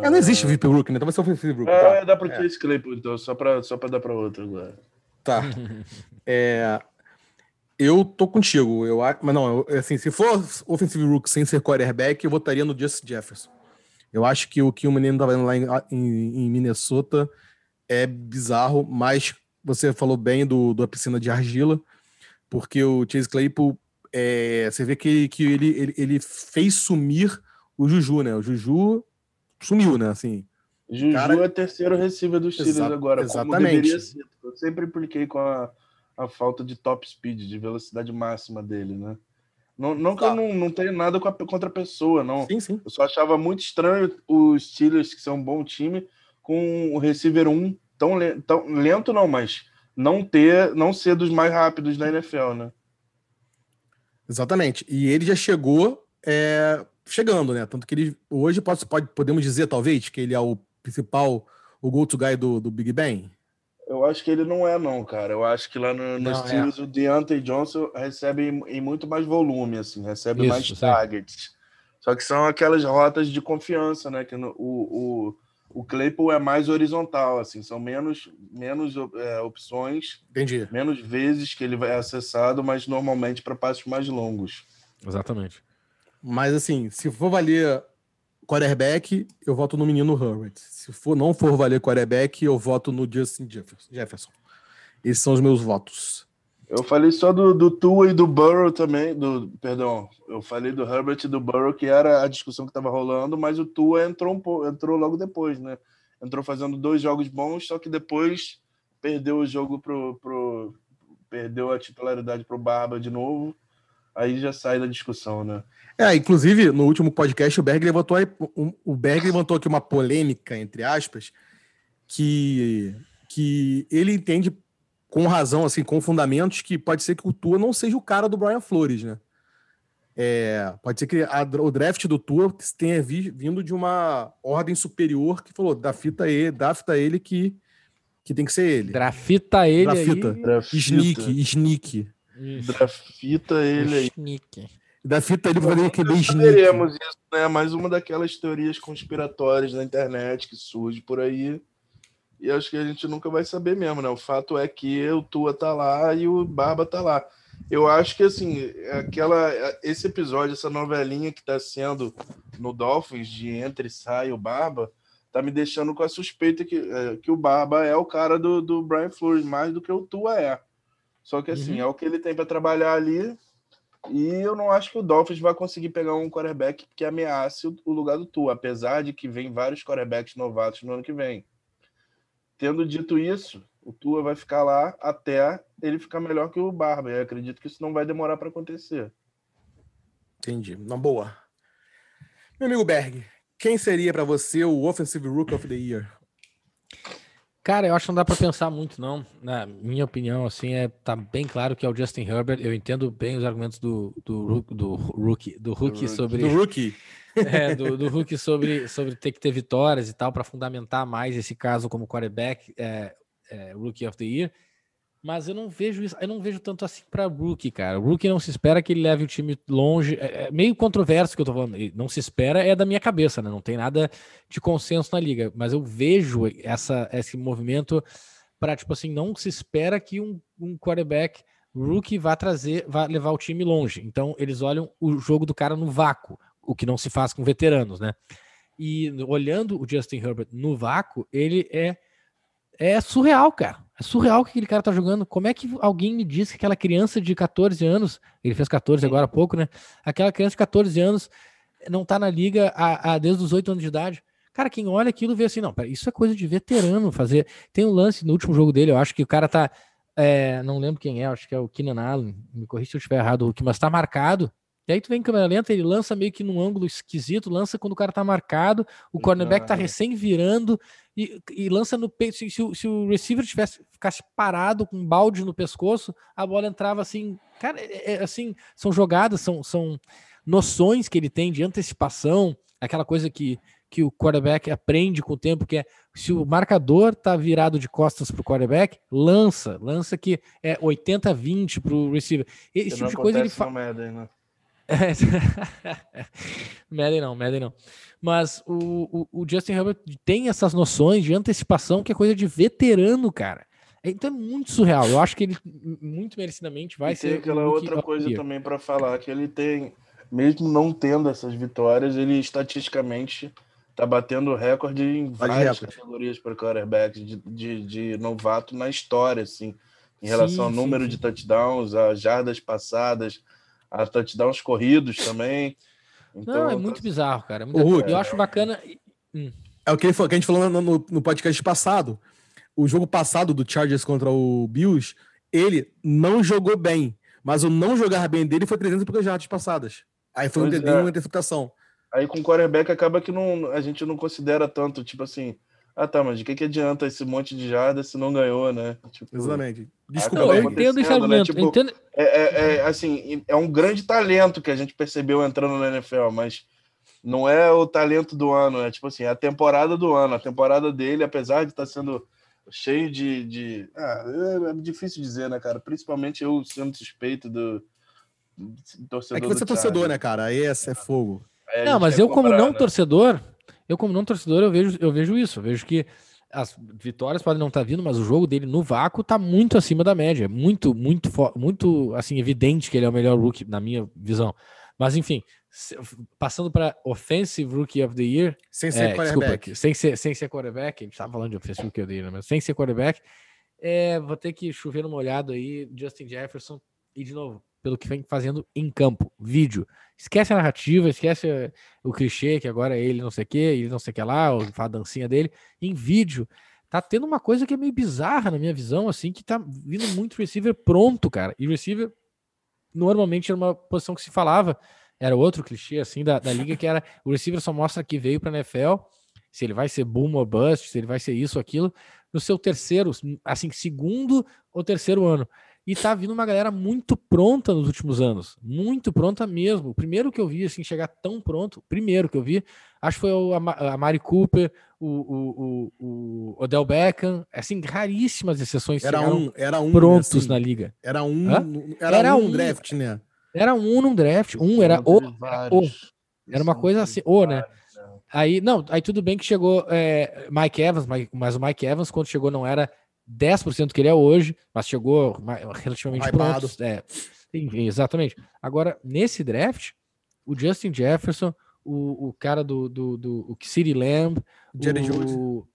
S1: É, não existe MVP Rook, né? Então vai ser o Offensive Rook.
S3: É, tá. dá para o é. Chase Claypool, então, só para só dar para outro agora.
S1: Tá. é, eu tô contigo. Eu, mas não, eu, assim, se for Offensive Rook sem ser quarterback, eu votaria no Justin Jefferson. Eu acho que o que o menino tava indo lá em, em, em, Minnesota é bizarro, mas você falou bem do, da piscina de argila, porque o Chase Claypool, é, você vê que, que ele, ele, ele fez sumir o Juju, né? O Juju sumiu, né? Assim,
S3: Juju cara... é terceiro receiver dos Steelers Exa agora, exatamente. Eu sempre impliquei com a, a falta de top speed, de velocidade máxima dele, né? Não, não que eu tá. não, não tenha nada a, contra a pessoa, não.
S1: Sim, sim.
S3: Eu só achava muito estranho os Steelers, que são um bom time, com o receiver 1 tão, lento, tão lento, não, mas não ter, não ser dos mais rápidos da NFL, né?
S1: Exatamente. E ele já chegou é, chegando, né? Tanto que ele hoje pode, pode, podemos dizer, talvez, que ele é o principal, o go-to guy do, do Big Ben?
S3: Eu acho que ele não é, não, cara. Eu acho que lá no, nos é. Steelers é. o Deontay Johnson recebe em, em, muito mais volume, assim, recebe Isso, mais sim. targets. Só que são aquelas rotas de confiança, né? Que no, o, o, o Claypool é mais horizontal, assim, são menos, menos é, opções,
S1: Entendi.
S3: menos vezes que ele vai acessado, mas normalmente para passos mais longos.
S1: Exatamente. Mas assim, se for valer quarterback, eu voto no menino Herbert. Se for, não for valer quarterback, eu voto no Justin Jefferson. Esses são os meus votos.
S3: Eu falei só do, do Tua e do Burrow também, do, perdão, eu falei do Herbert e do Burrow, que era a discussão que estava rolando, mas o Tua entrou, um, entrou logo depois, né? Entrou fazendo dois jogos bons, só que depois perdeu o jogo pro, pro perdeu a titularidade pro Barba de novo, aí já sai da discussão, né?
S1: É, inclusive, no último podcast, o Berg levantou, o Berg levantou aqui uma polêmica, entre aspas, que, que ele entende com razão, assim, com fundamentos, que pode ser que o Tua não seja o cara do Brian Flores, né? É, pode ser que a, o draft do Tua tenha vi, vindo de uma ordem superior que falou, da fita ele, da fita ele que, que tem que ser ele.
S2: Drafita ele
S1: Drafita.
S2: aí.
S1: Drafita. Sneak, sneak.
S3: Drafita ele aí.
S2: Sneak
S1: da fita ali pra que bem
S3: Saberemos isso, né? Mais uma daquelas teorias conspiratórias na internet que surge por aí. E acho que a gente nunca vai saber mesmo, né? O fato é que o Tua tá lá e o Barba tá lá. Eu acho que assim, aquela esse episódio, essa novelinha que tá sendo no Dolphins de entre sai o Barba, tá me deixando com a suspeita que, é, que o Barba é o cara do, do Brian Flores mais do que o Tua é. Só que assim, uhum. é o que ele tem para trabalhar ali e eu não acho que o Dolphins vai conseguir pegar um quarterback que ameace o lugar do Tua, apesar de que vem vários quarterbacks novatos no ano que vem. Tendo dito isso, o Tua vai ficar lá até ele ficar melhor que o Barba. Eu acredito que isso não vai demorar para acontecer.
S1: Entendi. Na boa. Meu amigo Berg, quem seria para você o Offensive Rook of the Year?
S2: Cara, eu acho que não dá para pensar muito, não. Na minha opinião, assim, é tá bem claro que é o Justin Herbert. Eu entendo bem os argumentos do, do, do Rookie, do Rookie sobre.
S1: Do Rookie.
S2: É, do, do Rookie sobre, sobre ter que ter vitórias e tal, para fundamentar mais esse caso como quarterback, é, é, Rookie of the Year. Mas eu não vejo isso, eu não vejo tanto assim para Rookie, cara. O Rookie não se espera que ele leve o time longe. É, é meio controverso que eu tô falando. Não se espera é da minha cabeça, né? Não tem nada de consenso na liga. Mas eu vejo essa, esse movimento para, tipo assim, não se espera que um, um quarterback rookie vá trazer, vá levar o time longe. Então, eles olham o jogo do cara no vácuo, o que não se faz com veteranos, né? E olhando o Justin Herbert no vácuo, ele é é surreal, cara. É surreal que aquele cara tá jogando. Como é que alguém me diz que aquela criança de 14 anos, ele fez 14 agora há pouco, né? Aquela criança de 14 anos não tá na liga há desde os 8 anos de idade. Cara, quem olha aquilo vê assim, não, isso é coisa de veterano fazer. Tem um lance no último jogo dele, eu acho que o cara tá. É, não lembro quem é, acho que é o Keenan Allen, me corrija se eu estiver errado, mas tá marcado. E aí tu vem em câmera lenta, ele lança meio que num ângulo esquisito, lança quando o cara tá marcado, o cornerback tá recém virando e, e lança no peito. Se, se, o, se, o receiver tivesse ficasse parado com um balde no pescoço, a bola entrava assim. Cara, é, é, assim, são jogadas, são, são noções que ele tem de antecipação, aquela coisa que, que o quarterback aprende com o tempo, que é se o marcador tá virado de costas pro quarterback, lança, lança que é 80-20 pro receiver. Esse tipo de coisa ele faz. Né? Madden não, Madden não. Mas o, o, o, Justin Herbert tem essas noções de antecipação que é coisa de veterano, cara. Então é muito surreal. Eu acho que ele muito merecidamente vai e ser.
S3: Tem aquela outra coisa também para falar que ele tem, mesmo não tendo essas vitórias, ele estatisticamente tá batendo recorde em várias recorde. categorias para quarterback de, de, de, novato na história, assim, em relação sim, ao número sim, de touchdowns, a jardas passadas, a touchdowns corridos também.
S2: Então, Não, é muito tá... bizarro, cara. É muito... eu acho bacana.
S1: Hum. É o que, que a gente falou no, no, no, podcast passado. O jogo passado do Chargers contra o Bills, ele não jogou bem, mas o não jogar bem dele foi 300 e jardas passadas. Aí foi pois um dedinho, é. uma interceptação.
S3: Aí com o quarterback acaba que não, a gente não considera tanto, tipo assim, ah, tá, mas de que, que adianta esse monte de jardas se não ganhou, né?
S1: Tipo, Exatamente.
S2: Desculpa, eu entendo esse argumento. Né? Tipo, entendo...
S3: É, é, é, assim, é um grande talento que a gente percebeu entrando na NFL, mas não é o talento do ano, é tipo assim, é a temporada do ano. A temporada dele, apesar de estar tá sendo cheio de. de... Ah, é, é difícil dizer, né, cara? Principalmente eu sendo suspeito do.
S1: Torcedor é que você é torcedor, né, cara? Aí é, é fogo.
S2: não, mas eu, como não né? torcedor, eu, como não torcedor, eu vejo, eu vejo isso. Eu vejo que as vitórias podem não estar tá vindo, mas o jogo dele no vácuo está muito acima da média. Muito, muito, muito assim, evidente que ele é o melhor rookie, na minha visão. Mas, enfim, passando para Offensive Rookie of the Year.
S1: Sem ser é, quarterback.
S2: Desculpa, sem ser, sem ser quarterback. A gente estava falando de Offensive Rookie of the Year, né? mas sem ser quarterback. É, vou ter que chover uma olhada aí. Justin Jefferson. E, de novo, pelo que vem fazendo em campo, vídeo. Esquece a narrativa, esquece o clichê que agora é ele não sei o que, ele não sei o que lá, a dancinha dele. Em vídeo, tá tendo uma coisa que é meio bizarra na minha visão, assim, que tá vindo muito receiver pronto, cara. E receiver normalmente era uma posição que se falava, era outro clichê, assim, da, da liga, que era o receiver só mostra que veio pra NFL, se ele vai ser boom ou bust, se ele vai ser isso ou aquilo, no seu terceiro, assim, segundo ou terceiro ano. E tá vindo uma galera muito pronta nos últimos anos. Muito pronta mesmo. O primeiro que eu vi, assim, chegar tão pronto, o primeiro que eu vi, acho que foi o, a, Mari Cooper, o, o, o, o Odell Beckham. Assim, raríssimas exceções
S1: era um, era um
S2: prontos assim, na liga.
S1: Era um, era, era um, um draft, né?
S2: Era um num draft. Um era o, o. Era uma coisa assim, o, né? Aí, não, aí tudo bem que chegou é, Mike Evans, mas o Mike Evans, quando chegou, não era 10% que ele é hoje, mas chegou relativamente pronto. É, exatamente. Agora, nesse draft, o Justin Jefferson, o, o cara do, do, do o City Lamb,
S1: Jared o
S2: Judy.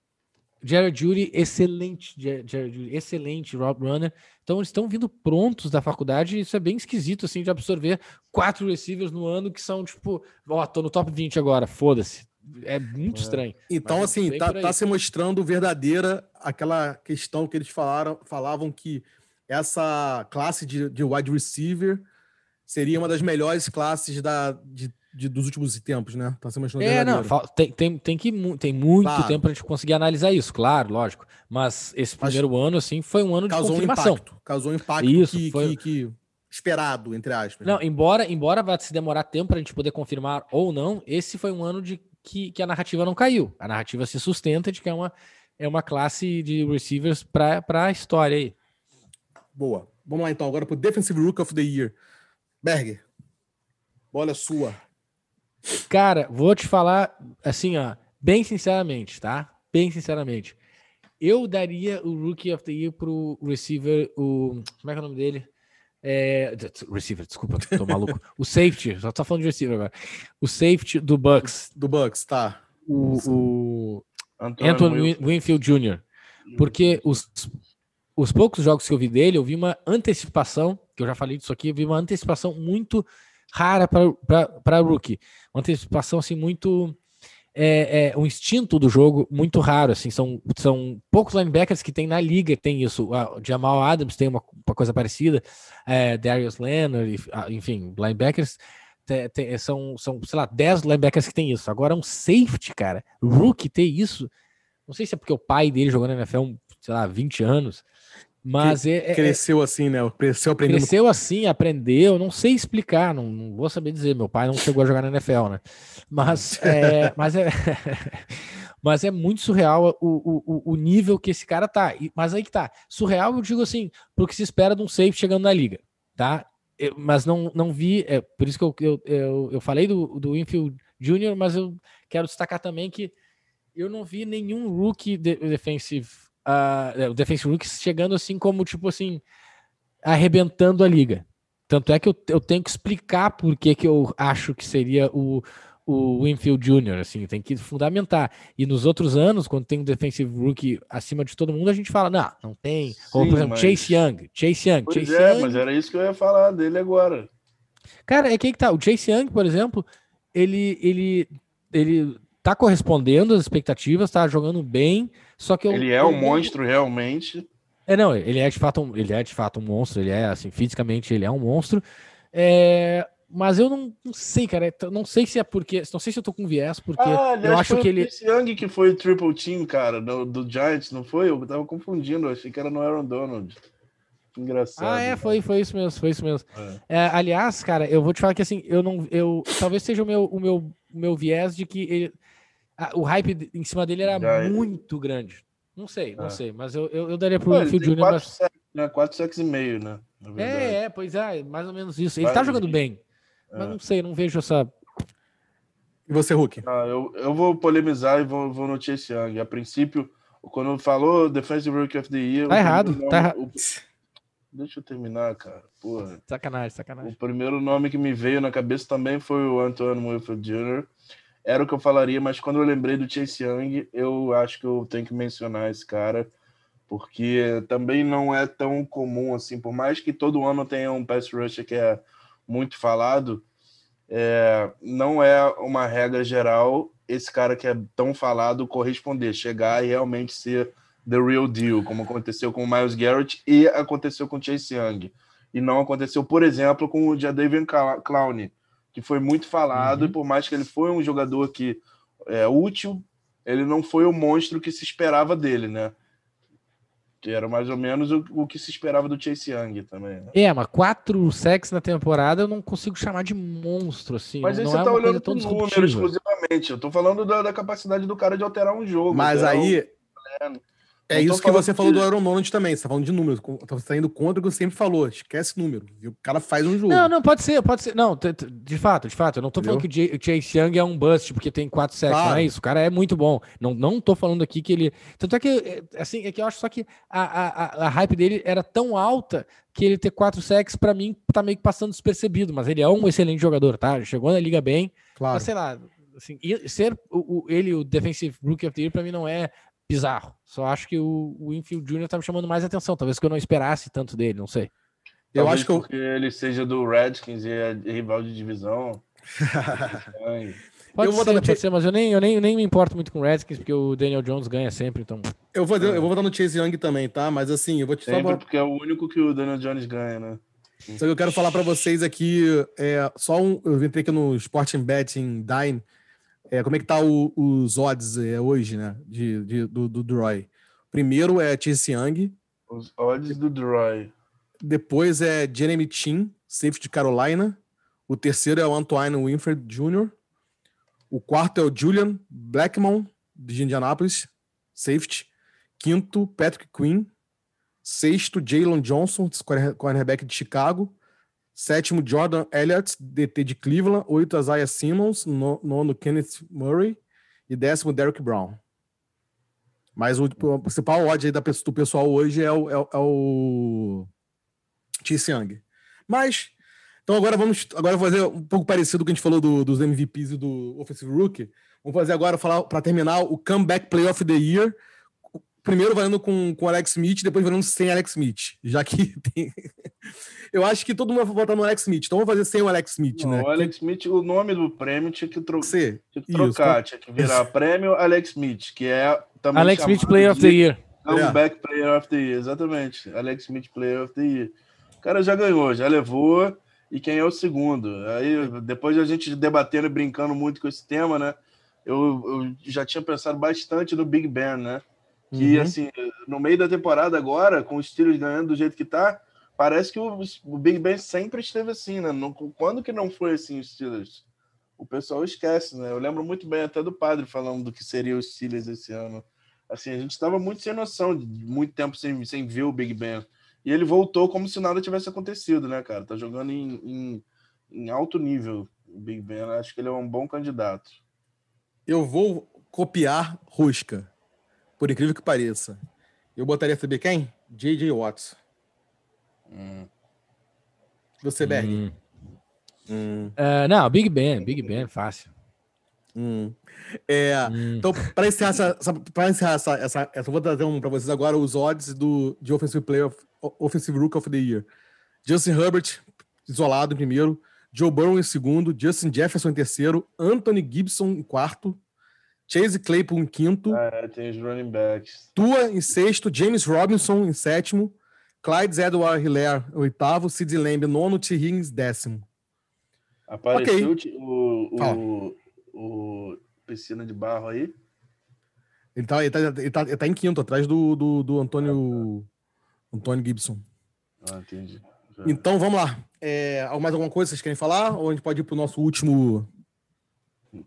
S2: Jared Judy, excelente, Jared Judy, excelente route runner. Então eles estão vindo prontos da faculdade e isso é bem esquisito assim de absorver quatro receivers no ano que são tipo, ó, oh, tô no top 20 agora, foda-se é muito é. estranho.
S1: Então, assim, tá, tá se mostrando verdadeira aquela questão que eles falaram, falavam que essa classe de, de wide receiver seria uma das melhores classes da, de, de, dos últimos tempos, né? Tá se mostrando
S2: é, não, tem, tem, tem, que, tem muito claro. tempo pra gente conseguir analisar isso, claro, lógico. Mas esse primeiro Mas ano, assim, foi um ano de confirmação.
S1: Um impacto, causou um impacto isso, que, foi... que, que esperado, entre aspas.
S2: Não, né? embora, embora vá se demorar tempo para a gente poder confirmar ou não, esse foi um ano de que, que a narrativa não caiu. A narrativa se sustenta de que é uma, é uma classe de receivers para a história aí.
S1: Boa. Vamos lá então, agora para o Defensive Rook of the Year. Berger, bola sua.
S2: Cara, vou te falar assim, ó, bem sinceramente, tá? Bem sinceramente. Eu daria o Rookie of the Year pro receiver, o. Como é que é o nome dele? É, receiver, desculpa, tô maluco. o safety, só tô falando de receiver agora. O safety do Bucks.
S1: Do Bucks, tá.
S2: O, o Anthony Winfield Jr. Porque os, os poucos jogos que eu vi dele, eu vi uma antecipação, que eu já falei disso aqui, eu vi uma antecipação muito rara para rookie. Uma antecipação assim muito é, é, um instinto do jogo muito raro, assim, são, são poucos linebackers que tem na liga que tem isso. O Jamal Adams tem uma, uma coisa parecida, é, Darius Leonard, enfim, linebackers tem, tem, são, são, sei lá, 10 linebackers que tem isso. Agora um safety, cara, rookie ter isso. Não sei se é porque o pai dele jogou na NFL, sei lá, 20 anos. Mas é,
S1: é, cresceu assim, né? Cresceu aprendendo.
S2: Cresceu assim, aprendeu. Não sei explicar, não, não, vou saber dizer. Meu pai não chegou a jogar na NFL, né? Mas é, mas é, mas é muito surreal o, o, o nível que esse cara tá. Mas aí que tá. Surreal, eu digo assim, porque se espera de um safety chegando na liga, tá? Eu, mas não, não vi. É, por isso que eu, eu, eu, eu falei do, do Infield Jr., mas eu quero destacar também que eu não vi nenhum rookie de, defensive uh, o Defense Rookies chegando assim como, tipo assim, arrebentando a liga. Tanto é que eu, eu tenho que explicar por que, que eu acho que seria o, o Winfield Jr., assim, tem que fundamentar. E nos outros anos, quando tem um defensive rookie acima de todo mundo, a gente fala, não, não tem. Sim, Ou, por exemplo, mas... Chase Young, Chase Young,
S3: pois
S2: Chase
S3: é,
S2: Young.
S3: mas era isso que eu ia falar dele agora.
S2: Cara, é que, que tá, o Chase Young, por exemplo, ele, ele, ele tá correspondendo às expectativas, tá jogando bem, só que eu,
S3: ele é um monstro realmente.
S2: É, não, ele é de fato um, ele é de fato um monstro, ele é assim, fisicamente ele é um monstro. É, mas eu não, não, sei, cara, não sei se é porque, não sei se eu tô com viés, porque ah, eu acho que ele
S3: Esse Young que foi triple team, cara, do, do Giants, não foi? Eu tava confundindo, eu achei que era no Aaron Donald. Engraçado.
S2: Ah, é, foi, foi isso mesmo, foi isso mesmo. É. É, aliás, cara, eu vou te falar que assim, eu não, eu talvez seja o meu, o meu, o meu viés de que ele, o hype em cima dele era Já é. muito é. grande. Não sei, não é. sei, mas eu, eu, eu daria pro Pô, Phil Jr.
S3: Quatro, mas... né? quatro sacks e meio, né?
S2: É, é, pois é, mais ou menos isso. Ele Vai tá jogando bem, é. mas não sei, não vejo essa.
S1: E você, Hulk?
S3: Ah, eu, eu vou polemizar e vou, vou no Chase Young. A princípio, quando falou Defensive Rookie of the Year.
S2: Tá errado, nome, tá errado.
S3: Deixa eu terminar, cara. Porra.
S2: Sacanagem, sacanagem.
S3: O primeiro nome que me veio na cabeça também foi o Antoine Wilford Jr era o que eu falaria, mas quando eu lembrei do Chase Young, eu acho que eu tenho que mencionar esse cara, porque também não é tão comum assim, por mais que todo ano tenha um pass rusher que é muito falado, é, não é uma regra geral esse cara que é tão falado corresponder, chegar e realmente ser the real deal, como aconteceu com o Miles Garrett e aconteceu com o Chase Young. E não aconteceu, por exemplo, com o Jadavion Clowney, que foi muito falado, uhum. e por mais que ele foi um jogador que é útil, ele não foi o monstro que se esperava dele, né? Que era mais ou menos o, o que se esperava do Chase Young também. Né?
S2: É, mas quatro sacks na temporada eu não consigo chamar de monstro, assim.
S3: Mas aí
S2: não
S3: você é tá olhando pro número exclusivamente. Eu tô falando da, da, capacidade do cara de alterar um jogo.
S1: Mas aí. Um... É isso que você falou do Aaron Donald também. Você tá falando de números. Você tá indo contra o que você sempre falou. Esquece número. O cara faz um jogo.
S2: Não, não, pode ser, pode ser. Não, de fato, de fato. Eu não tô Entendeu? falando que o Chase Young é um bust porque tem quatro sacks. Claro. Não é isso. O cara é muito bom. Não, não tô falando aqui que ele. Tanto é que, é, assim, é que eu acho só que a, a, a hype dele era tão alta que ele ter quatro sacks, para mim, tá meio que passando despercebido. Mas ele é um excelente jogador, tá? Chegou na liga bem. Claro. Mas sei lá. Assim, ser o, o, ele o Defensive Rookie of the Year, pra mim, não é bizarro. Só acho que o, o Infield Jr. tá me chamando mais atenção. Talvez que eu não esperasse tanto dele, não sei.
S3: Eu Talvez acho que eu... porque ele seja do Redskins e é rival de divisão.
S2: Pode eu ser, pode ser, mas eu nem, eu nem, nem me importo muito com o Redskins, porque o Daniel Jones ganha sempre, então...
S1: Eu vou, eu vou votar no Chase Young também, tá? Mas assim, eu vou te
S3: sempre falar... porque é o único que o Daniel Jones ganha, né?
S1: Só que eu quero falar para vocês aqui, é, só um... Eu entrei aqui no Sporting Betting Dine, é, como é que tá o, os odds é, hoje, né? De, de do, do Droy. Primeiro é Chase Young.
S3: Os odds do Droy.
S1: Depois é Jeremy Chin, safety de Carolina. O terceiro é o Antoine Winfred Jr. O quarto é o Julian Blackmon, de Indianapolis, safety. Quinto, Patrick Quinn. Sexto, Jalen Johnson, cornerback de Chicago. Sétimo, Jordan Elliott, DT de Cleveland. Oito, Isaiah Simmons. Nono, Kenneth Murray. E décimo, Derrick Brown. Mas o, o principal aí da, do pessoal hoje é o, é, é o Chase Young. Mas, então agora vamos agora fazer um pouco parecido com o que a gente falou do, dos MVPs e do Offensive Rookie. Vamos fazer agora, falar para terminar, o Comeback Play of the Year primeiro valendo com, com Alex Smith, depois valendo sem Alex Smith. Já que tem... Eu acho que todo mundo vai votar no Alex Smith. Então vamos fazer sem o Alex Smith,
S3: Não,
S1: né?
S3: O Alex Smith, o nome do prêmio tinha que, tro... tinha que trocar, Isso. tinha que virar prêmio Alex Smith, que é
S2: também. Alex Smith Player of the Year.
S3: Comeback é. Player of the Year, exatamente. Alex Smith Player of the Year. O cara já ganhou, já levou. e quem é o segundo. Aí, depois a gente debatendo e brincando muito com esse tema, né? Eu, eu já tinha pensado bastante no Big Ben, né? Que, uhum. assim, no meio da temporada agora, com os Steelers ganhando do jeito que tá, parece que o, o Big Ben sempre esteve assim, né? Não, quando que não foi assim os Steelers? O pessoal esquece, né? Eu lembro muito bem até do padre falando do que seria os Steelers esse ano. Assim, a gente estava muito sem noção, de muito tempo sem, sem ver o Big Ben. E ele voltou como se nada tivesse acontecido, né, cara? Tá jogando em, em, em alto nível o Big Ben. Acho que ele é um bom candidato.
S1: Eu vou copiar Rusca, por incrível que pareça. Eu botaria saber quem? J.J. Watts. Hum. Você, Berg? Hum.
S2: Hum. Uh, não, Big Ben, Big Ben, fácil.
S1: Hum. É, hum. Então, para encerrar, essa, para encerrar essa, essa, essa, vou trazer um para vocês agora os odds do, de Offensive Player, of, Offensive Rook of the Year. Justin Herbert, isolado em primeiro. Joe Burrow em segundo. Justin Jefferson em terceiro. Anthony Gibson em quarto. Chase Claypool em quinto.
S3: É, tem os running backs.
S1: Tua em sexto. James Robinson em sétimo. Clyde Edward Hilaire em oitavo. Sid Lamb nono. T. Higgins décimo.
S3: Apareceu okay. o, o, o Piscina de Barro aí?
S1: Ele tá, ele tá, ele tá, ele tá em quinto, atrás do, do, do Antônio, Antônio Gibson.
S3: Ah, entendi.
S1: Já. Então, vamos lá. É, mais alguma coisa que vocês querem falar? Ou a gente pode ir pro nosso último...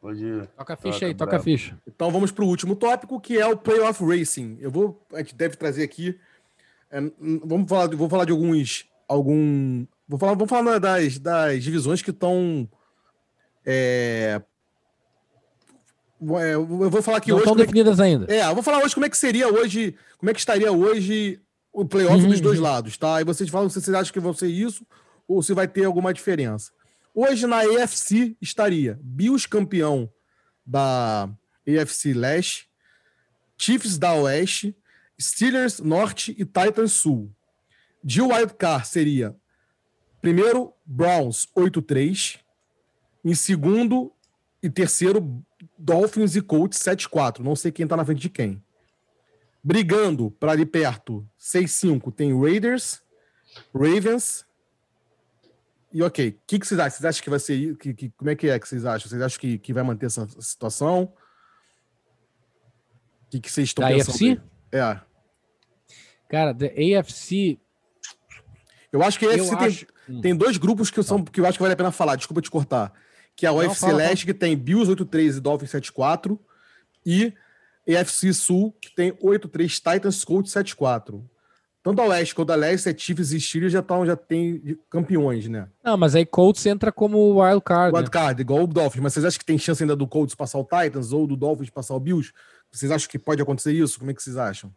S3: Pode ir.
S2: Toca a ficha toca aí, toca a ficha.
S1: Então, vamos pro último tópico, que é o Playoff Racing. Eu vou... A gente deve trazer aqui... É, vamos falar, vou falar de alguns... Algum, vou falar, vamos falar das, das divisões que estão... É, é, eu vou falar aqui
S2: não
S1: hoje.
S2: Estão definidas
S1: é
S2: que, ainda.
S1: É, eu vou falar hoje como é que seria hoje, como é que estaria hoje o playoff uhum. dos dois lados, tá? E vocês falam se vocês acham que vão ser isso ou se vai ter alguma diferença. Hoje na AFC estaria Bills campeão da AFC Leste, Chiefs da Oeste, Steelers Norte e Titans Sul. De wildcard seria primeiro Browns 8-3, em segundo e terceiro Dolphins e Colts 7-4. Não sei quem tá na frente de quem. Brigando para ali perto, 6-5, tem Raiders, Ravens. E ok, o que, que vocês acham? Vocês acham que vai ser. Que, que, como é que é que vocês acham? Vocês acham que, que vai manter essa situação? O que, que vocês estão
S2: da pensando? AFC?
S1: É.
S2: Cara, da AFC.
S1: Eu acho que a AFC tem, acho... tem dois grupos que, são, que eu acho que vale a pena falar. Desculpa te cortar que é a UFC fala, Leste, que tem Bills 8-3 e Dolphins 7-4, e EFC Sul, que tem 8-3 Titans Colts 7-4. Tanto a Oeste quanto a Leste, é Chiefs e Steelers já, tão, já tem campeões, né?
S2: Não, mas aí Colts entra como wild card.
S1: Wild card, né? igual o Dolphins. Mas vocês acham que tem chance ainda do Colts passar o Titans ou do Dolphins passar o Bills? Vocês acham que pode acontecer isso? Como é que vocês acham?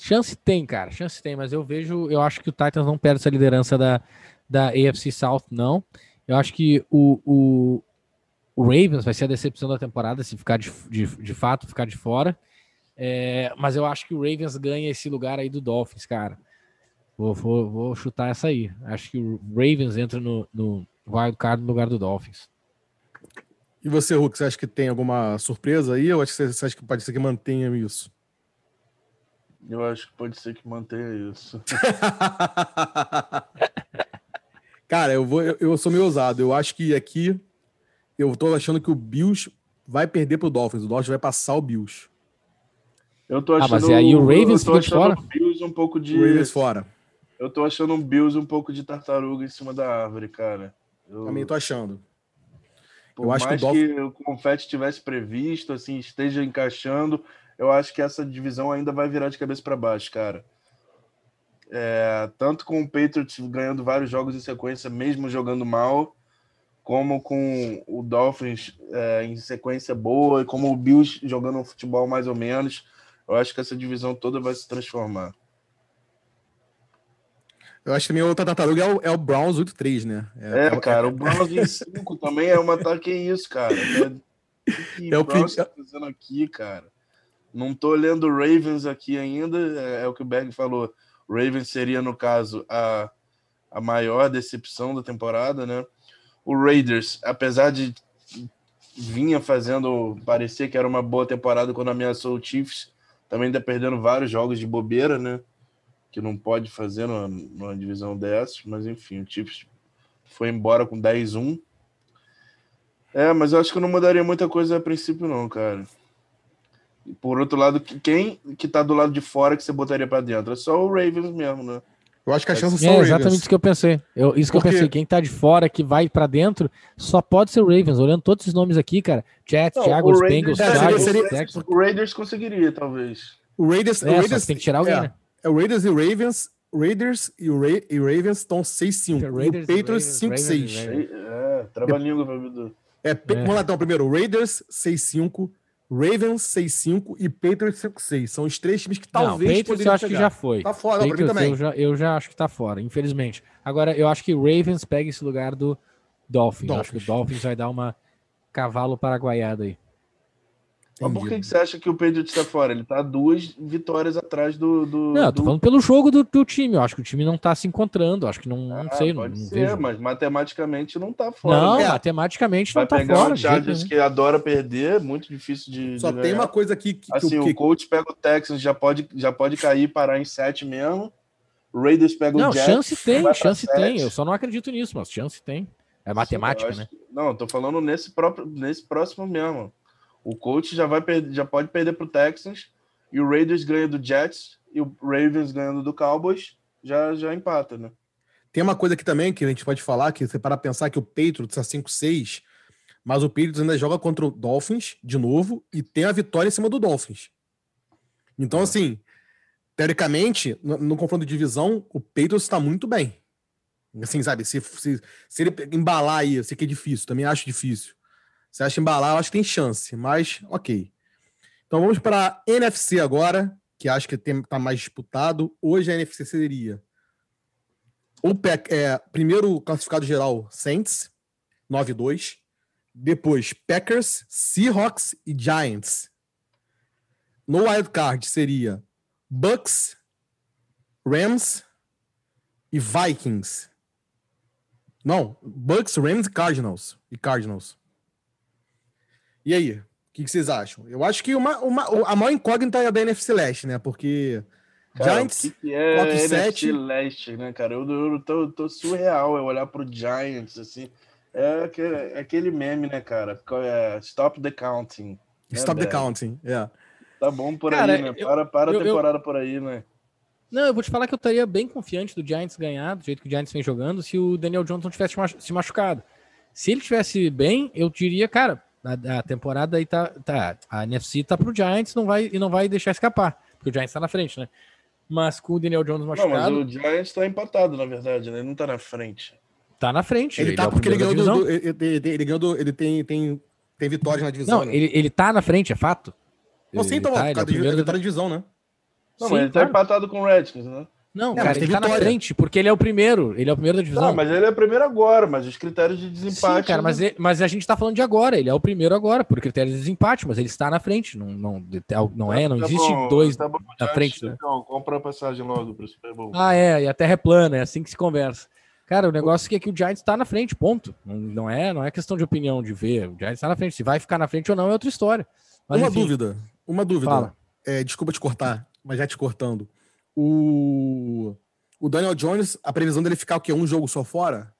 S2: Chance tem, cara. Chance tem, mas eu vejo, eu acho que o Titans não perde essa liderança da, da AFC South, não. Eu acho que o, o, o Ravens vai ser a decepção da temporada se ficar de, de, de fato ficar de fora. É, mas eu acho que o Ravens ganha esse lugar aí do Dolphins, cara. Vou, vou, vou chutar essa aí. Acho que o Ravens entra no, no wild card no lugar do Dolphins.
S1: E você, Hulk, você acha que tem alguma surpresa aí? Ou acho que você acha que pode ser que mantenha isso?
S3: Eu acho que pode ser que mantenha isso.
S1: Cara, eu, vou, eu, eu sou meio ousado. Eu acho que aqui eu tô achando que o Bills vai perder pro Dolphins. O Dolphins vai passar o Bills.
S3: Eu tô achando. Ah,
S2: mas aí o Ravens
S3: fica de fora? Bills um pouco de.
S1: O Ravens fora.
S3: Eu tô achando um Bills um pouco de tartaruga em cima da árvore, cara.
S1: Eu... Também tô achando.
S3: Por eu acho mais que o, Dolphins... que o confete tivesse previsto, assim, esteja encaixando, eu acho que essa divisão ainda vai virar de cabeça para baixo, cara. É, tanto com o Patriots ganhando vários jogos em sequência, mesmo jogando mal, como com o Dolphins é, em sequência boa, e como o Bills jogando um futebol mais ou menos, eu acho que essa divisão toda vai se transformar.
S1: Eu acho que minha outra tartaruga é o, é o Browns 8-3, né?
S3: É, é, cara, o Browns em 5 também é uma ataque isso, cara. É, o que é o Browns tá fazendo aqui, cara? Não tô lendo Ravens aqui ainda, é, é, o que o Berg falou. Ravens seria, no caso, a, a maior decepção da temporada, né? o Raiders, apesar de vinha fazendo parecer que era uma boa temporada quando ameaçou o Chiefs, também ainda perdendo vários jogos de bobeira, né? Que não pode fazer numa, numa divisão dessas, mas enfim, o Chiefs foi embora com 10-1. É, mas eu acho que eu não mudaria muita coisa a princípio, não, cara. Por outro lado, quem que tá do lado de fora que você botaria para dentro? É só o Ravens mesmo, né?
S1: Eu acho que a chance
S2: é, é exatamente isso que eu pensei. Eu, isso Porque... que eu pensei. Quem tá de fora que vai para dentro só pode ser o Ravens. Olhando todos esses nomes aqui, cara. Jets, Jaguars, Bengals,
S3: é, Chargers, seria, O Raiders conseguiria, talvez.
S1: O Raiders,
S2: é,
S1: o Raiders
S2: tem que tirar alguém,
S1: é,
S2: né?
S1: É o Raiders e o Ravens. Raiders e o, Ra e Ravens estão 6-5. O Patriots 5-6.
S3: É, trabalhinho, Dudu.
S1: É, é. Vamos lá então, primeiro. Raiders 6-5. Ravens 6-5 e Patriots 5-6. São os três times que talvez.
S2: Não, Patriots eu acho chegar. que já foi.
S1: Tá fora, Patriots, também.
S2: Eu já, eu já acho que tá fora, infelizmente. Agora, eu acho que o Ravens pega esse lugar do Dolphins. Dolphins. Acho que o Dolphins vai dar uma cavalo paraguaiada aí.
S3: Mas por que, que você acha que o Pedro está fora? Ele está duas vitórias atrás do. do
S2: não, eu tô
S3: do...
S2: falando pelo jogo do, do, time. Eu acho que o time não está se encontrando. Acho que não, ah, não sei. Pode não,
S3: ser,
S2: vejo.
S3: mas matematicamente não está fora.
S2: Não, né? matematicamente
S3: Vai
S2: não está
S3: fora. O Chargers que adora perder, muito difícil de.
S1: Só
S3: de
S1: tem uma coisa aqui que.
S3: Assim,
S1: que,
S3: o coach pega o Texans, já pode, já pode cair e parar em sete mesmo. O Raiders pega
S2: não,
S3: o Jets.
S2: Chance tem, chance tem. Eu só não acredito nisso, mas chance tem. É matemática,
S3: Sim,
S2: né?
S3: Que... Não, tô falando nesse próprio, nesse próximo mesmo. O coach já vai perder, já pode perder para o Texans e o Raiders ganha do Jets e o Ravens ganhando do Cowboys, já já empata, né?
S1: Tem uma coisa aqui também que a gente pode falar, que você para pensar que o Patriots é 5-6, mas o Patriots ainda joga contra o Dolphins de novo e tem a vitória em cima do Dolphins. Então, assim, teoricamente, no, no confronto de divisão, o Patriots está muito bem. Assim, sabe, se, se, se ele embalar aí, eu sei que é difícil, também acho difícil. Você acha embalar, eu acho que tem chance, mas ok. Então vamos para a NFC agora, que acho que está mais disputado. Hoje a NFC seria o é, primeiro classificado geral Saints, 9-2. Depois Packers, Seahawks e Giants. No wild card seria Bucks, Rams e Vikings. Não, Bucks, Rams e Cardinals. E Cardinals. E aí, o que, que, vocês acham? Eu acho que uma, uma, a maior incógnita é a da NFC Leste, né? Porque
S3: cara, Giants, o que, que é top 7... Leste, né, cara? Eu, eu tô, tô, surreal eu olhar pro Giants, assim. É aquele, é aquele meme, né, cara? É, stop the counting.
S1: Né, Stop the counting, é. Yeah.
S3: Tá bom por cara, aí, né? Eu, para para eu, a temporada eu... por aí, né?
S2: Não, eu vou te falar que eu estaria bem confiante do Giants ganhar, do jeito que o Giants vem jogando, se o Daniel Johnson tivesse se machucado. Se ele tivesse bem, eu diria, cara, a, a, temporada aí tá, tá. A NFC tá pro Giants não vai, e não vai deixar escapar, porque o Giants tá na frente, né? Mas com o Daniel Jones machucado.
S3: Não, mas o Giants tá empatado, na verdade, né? Ele não tá na frente.
S2: Tá na frente.
S1: Ele, ele tá é porque ele ganhou, do, do, ele, ele, ganhou do, ele tem, tem, tem vitórias na divisão.
S2: Não, né? ele, ele tá na frente, é fato.
S1: Não, sim, então, tá, ele, é ele tá na divisão, né?
S3: Não, sim, mas ele tá empatado com o Redskins, né?
S2: Não, é, cara, ele tá na frente, porque ele é o primeiro. Ele é o primeiro da divisão. Não,
S3: mas ele é o primeiro agora, mas os critérios de desempate.
S2: Sim, cara, mas, ele, mas a gente tá falando de agora. Ele é o primeiro agora, por critérios de desempate, mas ele está na frente. Não, não, não é, não tá existe bom, dois tá bom, na frente. Né?
S3: Então, compra a passagem logo pro Super Bowl.
S2: Ah, é, e a terra é plana, é assim que se conversa. Cara, o negócio é que o Giants tá na frente, ponto. Não, não, é, não é questão de opinião, de ver. O Giants tá na frente. Se vai ficar na frente ou não é outra história.
S1: Mas, uma enfim, dúvida, uma dúvida. É, desculpa te cortar, mas já te cortando. O o Daniel Jones, a previsão dele ficar o quê? Um jogo só fora?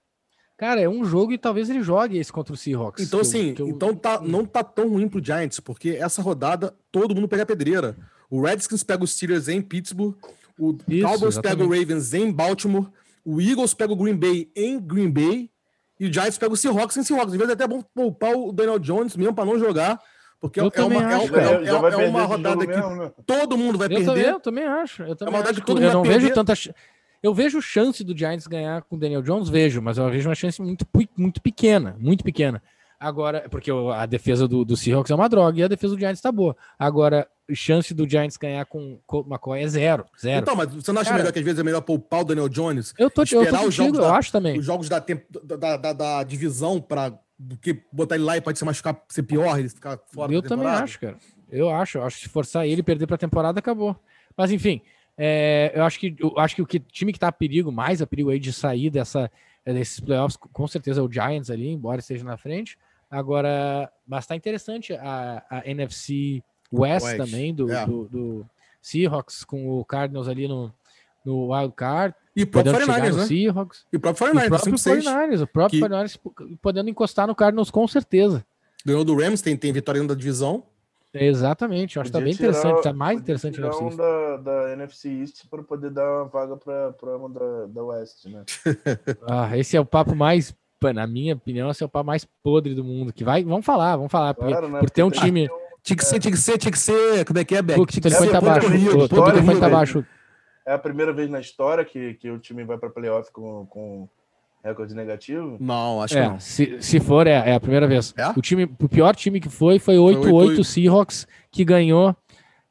S2: Cara, é um jogo e talvez ele jogue esse contra o Seahawks.
S1: Então, assim, eu... então tá, não tá tão ruim pro Giants, porque essa rodada todo mundo pega a pedreira. O Redskins pega os Steelers em Pittsburgh, o Isso, Cowboys exatamente. pega o Ravens em Baltimore, o Eagles pega o Green Bay em Green Bay e o Giants pega o Seahawks em Seahawks. Às vezes é até bom poupar o Daniel Jones mesmo para não jogar, porque eu é, uma, acho, é, é, é, uma rodada que mesmo, né? todo mundo vai
S2: eu
S1: perder.
S2: Também, eu também acho. Eu também é uma rodada acho. que todo mundo eu não vai vejo tanta eu vejo chance do Giants ganhar com o Daniel Jones, vejo, mas eu vejo uma chance muito, muito pequena, muito pequena. Agora, porque a defesa do, do Seahawks é uma droga e a defesa do Giants tá boa. Agora, chance do Giants ganhar com o McCoy é zero, zero.
S1: Então, mas você não acha Cara, melhor que às vezes é melhor poupar o Daniel Jones?
S2: Eu tô, esperar eu tô contigo, os jogos eu da, acho também.
S1: Os jogos da, da, da, da divisão para do que botar ele lá e pode se machucar, ser pior, ele ficar fora
S2: Eu também acho, cara. Eu acho, eu acho que se forçar ele perder para a temporada, acabou. Mas enfim, é, eu acho que eu acho que o que, time que está a perigo, mais a perigo aí de sair dessa, é, desses playoffs, com certeza é o Giants ali, embora esteja na frente. Agora, mas tá interessante a, a NFC West, West. também, do, é. do, do, Seahawks, com o Cardinals ali no, no Wild Card.
S1: E o próprio 49ers, né?
S2: Seahawks.
S1: E o próprio 49ers,
S2: o próprio 49ers, o próprio
S1: que...
S2: 49ers podendo encostar no Cardinals com certeza.
S1: Ganhou do Rams, tem, tem vitória da divisão.
S2: Exatamente, eu acho que tá bem tirar, interessante, tá mais interessante
S3: tirar um da, da NFC East para poder dar uma vaga para uma da, da West, né?
S2: ah, esse é o papo mais, na minha opinião, esse é o papo mais podre do mundo. Que vai, vamos falar, vamos falar, claro, porque, né? por ter um time.
S1: Tinha que ser, tinha que ser, tinha que ser. Como é que é, Beck?
S2: Tinha que ser abaixo. Todo abaixo.
S3: É a primeira vez na história que, que o time vai para playoff com, com recorde negativo?
S1: Não, acho é, que não.
S2: Se, se for, é, é a primeira vez. É? O, time, o pior time que foi foi 8-8 Seahawks, que ganhou.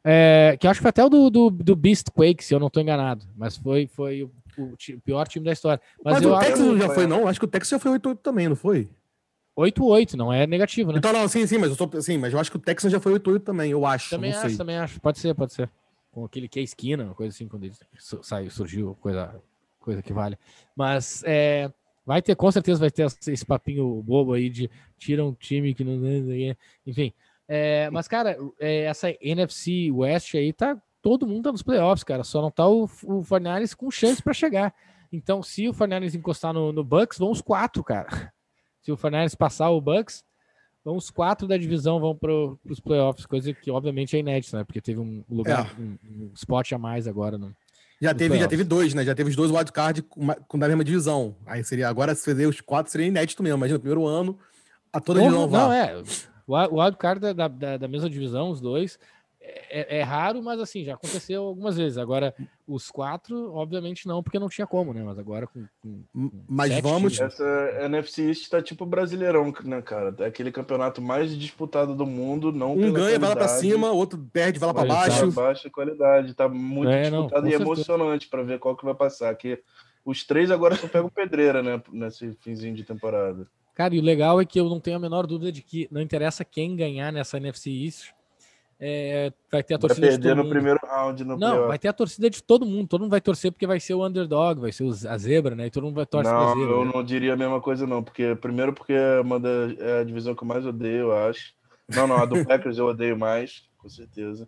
S2: É, que acho que foi até o do, do, do Beast Quake, se eu não estou enganado. Mas foi, foi o, o, o, pior time da história. Mas,
S1: mas o Texas não já foi, não? Acho que o Texas já foi 8-8 também, não foi?
S2: 8-8, não é negativo, né?
S1: Então, não, sim, sim, mas eu, tô, sim, mas eu acho que o Texas já foi 8-8 também, eu acho.
S2: Também acho, sei. também acho. Pode ser, pode ser. Com aquele que é esquina, uma coisa assim, quando ele saiu, surgiu, coisa, coisa que vale. Mas é, Vai ter, com certeza vai ter esse papinho bobo aí de tira um time que não. Enfim. É, mas, cara, é, essa NFC West aí tá. Todo mundo tá nos playoffs, cara. Só não tá o, o Fornares com chance para chegar. Então, se o Fornares encostar no, no Bucks, vão os quatro, cara. Se o Fornares passar o Bucks, vão os quatro da divisão vão para os playoffs, coisa que obviamente é inédita, né? Porque teve um lugar, é. um, um, spot a mais agora no,
S1: já teve, já teve dois, né? Já teve os dois wildcard com, com da mesma divisão. Aí seria agora se fazer os quatro seria inédito mesmo. Imagina, primeiro ano, a toda a divisão
S2: Não, é. O wildcard da, da, da mesma divisão, os dois, é, é, raro, mas assim, já aconteceu algumas vezes. Agora, os quatro, obviamente não, porque não tinha como, né? Mas agora com. com, com
S1: mas vamos.
S3: Times. Essa NFC East tá tipo brasileirão, né, cara? É aquele campeonato mais disputado do mundo. Não
S1: um ganha, vai lá pra cima, outro perde, vai lá pra baixo.
S3: Baixa qualidade. Tá muito é, disputado não, e certeza. emocionante para ver qual que vai passar. Que os três agora só pegam pedreira, né? Nesse finzinho de temporada.
S2: Cara, e o legal é que eu não tenho a menor dúvida de que não interessa quem ganhar nessa NFC East é, vai ter a torcida
S3: vai perder no mundo. primeiro round no
S2: Não, vai ter a torcida de todo mundo. Todo mundo vai torcer porque vai ser o underdog, vai ser a zebra, né? E todo mundo vai torcer
S3: não,
S2: zebra.
S3: Eu né? não diria a mesma coisa, não. Porque, primeiro, porque é, uma da, é a divisão que eu mais odeio, eu acho. Não, não, a do Packers eu odeio mais, com certeza.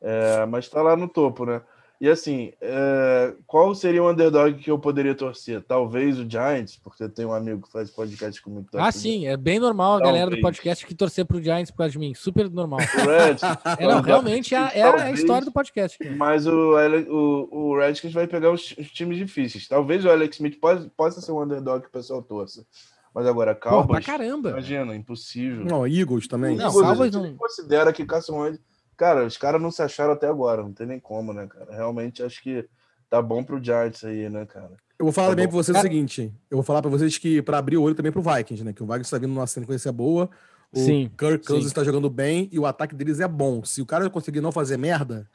S3: É, mas tá lá no topo, né? E assim, é, qual seria o underdog que eu poderia torcer? Talvez o Giants, porque eu tenho um amigo que faz podcast comigo.
S2: Ah, sim, é bem normal a Talvez. galera do podcast que torcer pro Giants por causa de mim. Super normal. O Red, é, não, realmente é, é a história do podcast.
S3: Mas o, o, o Redskins vai pegar os, os, times difíceis. Talvez o Alex Smith possa, possa ser um underdog que o pessoal torça. Mas agora, Cowboys... Pô,
S2: pra caramba.
S3: Imagina, impossível.
S1: Não, Eagles também.
S3: Não, Eagles, Cowboys não... considera que Carson Wentz Cara, os caras não se acharam até agora, não tem nem como, né, cara? Realmente acho que tá bom pro Giants aí, né, cara?
S1: Eu vou falar
S3: tá
S1: também para vocês o seguinte: eu vou falar para vocês que para abrir o olho também pro Vikings, né? Que o Vikings está vindo numa sequência boa. O sim, Kirk Cousins está jogando bem e o ataque deles é bom. Se o cara conseguir não fazer merda,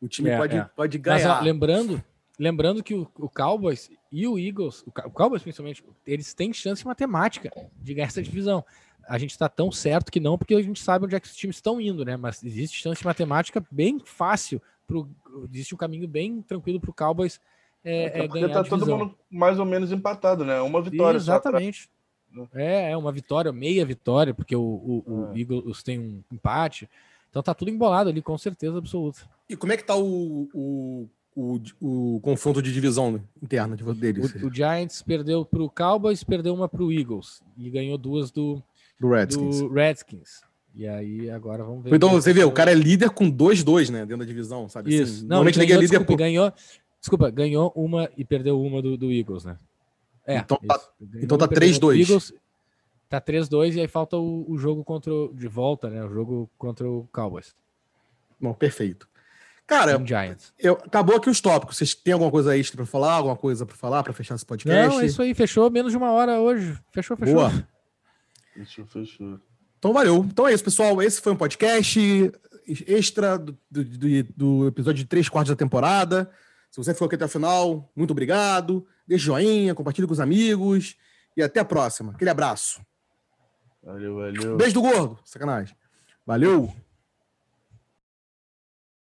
S1: o time é, pode, é. pode ganhar. Mas,
S2: ó, lembrando, lembrando que o, o, Cowboys e o Eagles, o, o Cowboys principalmente, eles têm chance matemática de ganhar essa divisão a gente está tão certo que não, porque a gente sabe onde é que os times estão indo, né? Mas existe chance matemática bem fácil, pro, existe um caminho bem tranquilo para o Cowboys é, é, ganhar. Tá todo mundo
S3: mais ou menos empatado, né? Uma vitória.
S2: Exatamente. Pra... É, é uma vitória, meia vitória, porque o, o, o é. Eagles tem um empate. Então tá tudo embolado ali, com certeza absoluta.
S1: E como é que tá o, o, o, o confronto de divisão interna deles?
S2: O, o Giants perdeu para o Cowboys, perdeu uma para o Eagles e ganhou duas do,
S1: do Redskins.
S2: Do Redskins. E aí agora vamos ver.
S1: Então você vê, o cara é líder com 2-2, né? Dentro da divisão, sabe?
S2: Assim, Isso. Assim, não, normalmente ganhou, é líder desculpa, por... ganhou. Desculpa, ganhou uma e perdeu uma do, do Eagles, né?
S1: É. Então tá, então tá 3-2.
S2: Tá 3-2 e aí falta o, o, jogo contra o, de volta, né? O jogo contra o Cowboys.
S1: Bom, perfeito. Cara, eu, acabou aqui os tópicos. Vocês têm alguma coisa extra para falar? Alguma coisa para falar para fechar esse podcast?
S2: Não, é isso aí. Fechou menos de uma hora hoje. Fechou, fechou. Boa.
S1: Então valeu. Então é isso, pessoal. Esse foi um podcast extra do, do, do episódio de três quartos da temporada. Se você ficou aqui até o final, muito obrigado. Deixe joinha, compartilhe com os amigos. E até a próxima. Aquele abraço.
S3: Valeu, valeu.
S1: Beijo do gordo. Sacanagem. Valeu.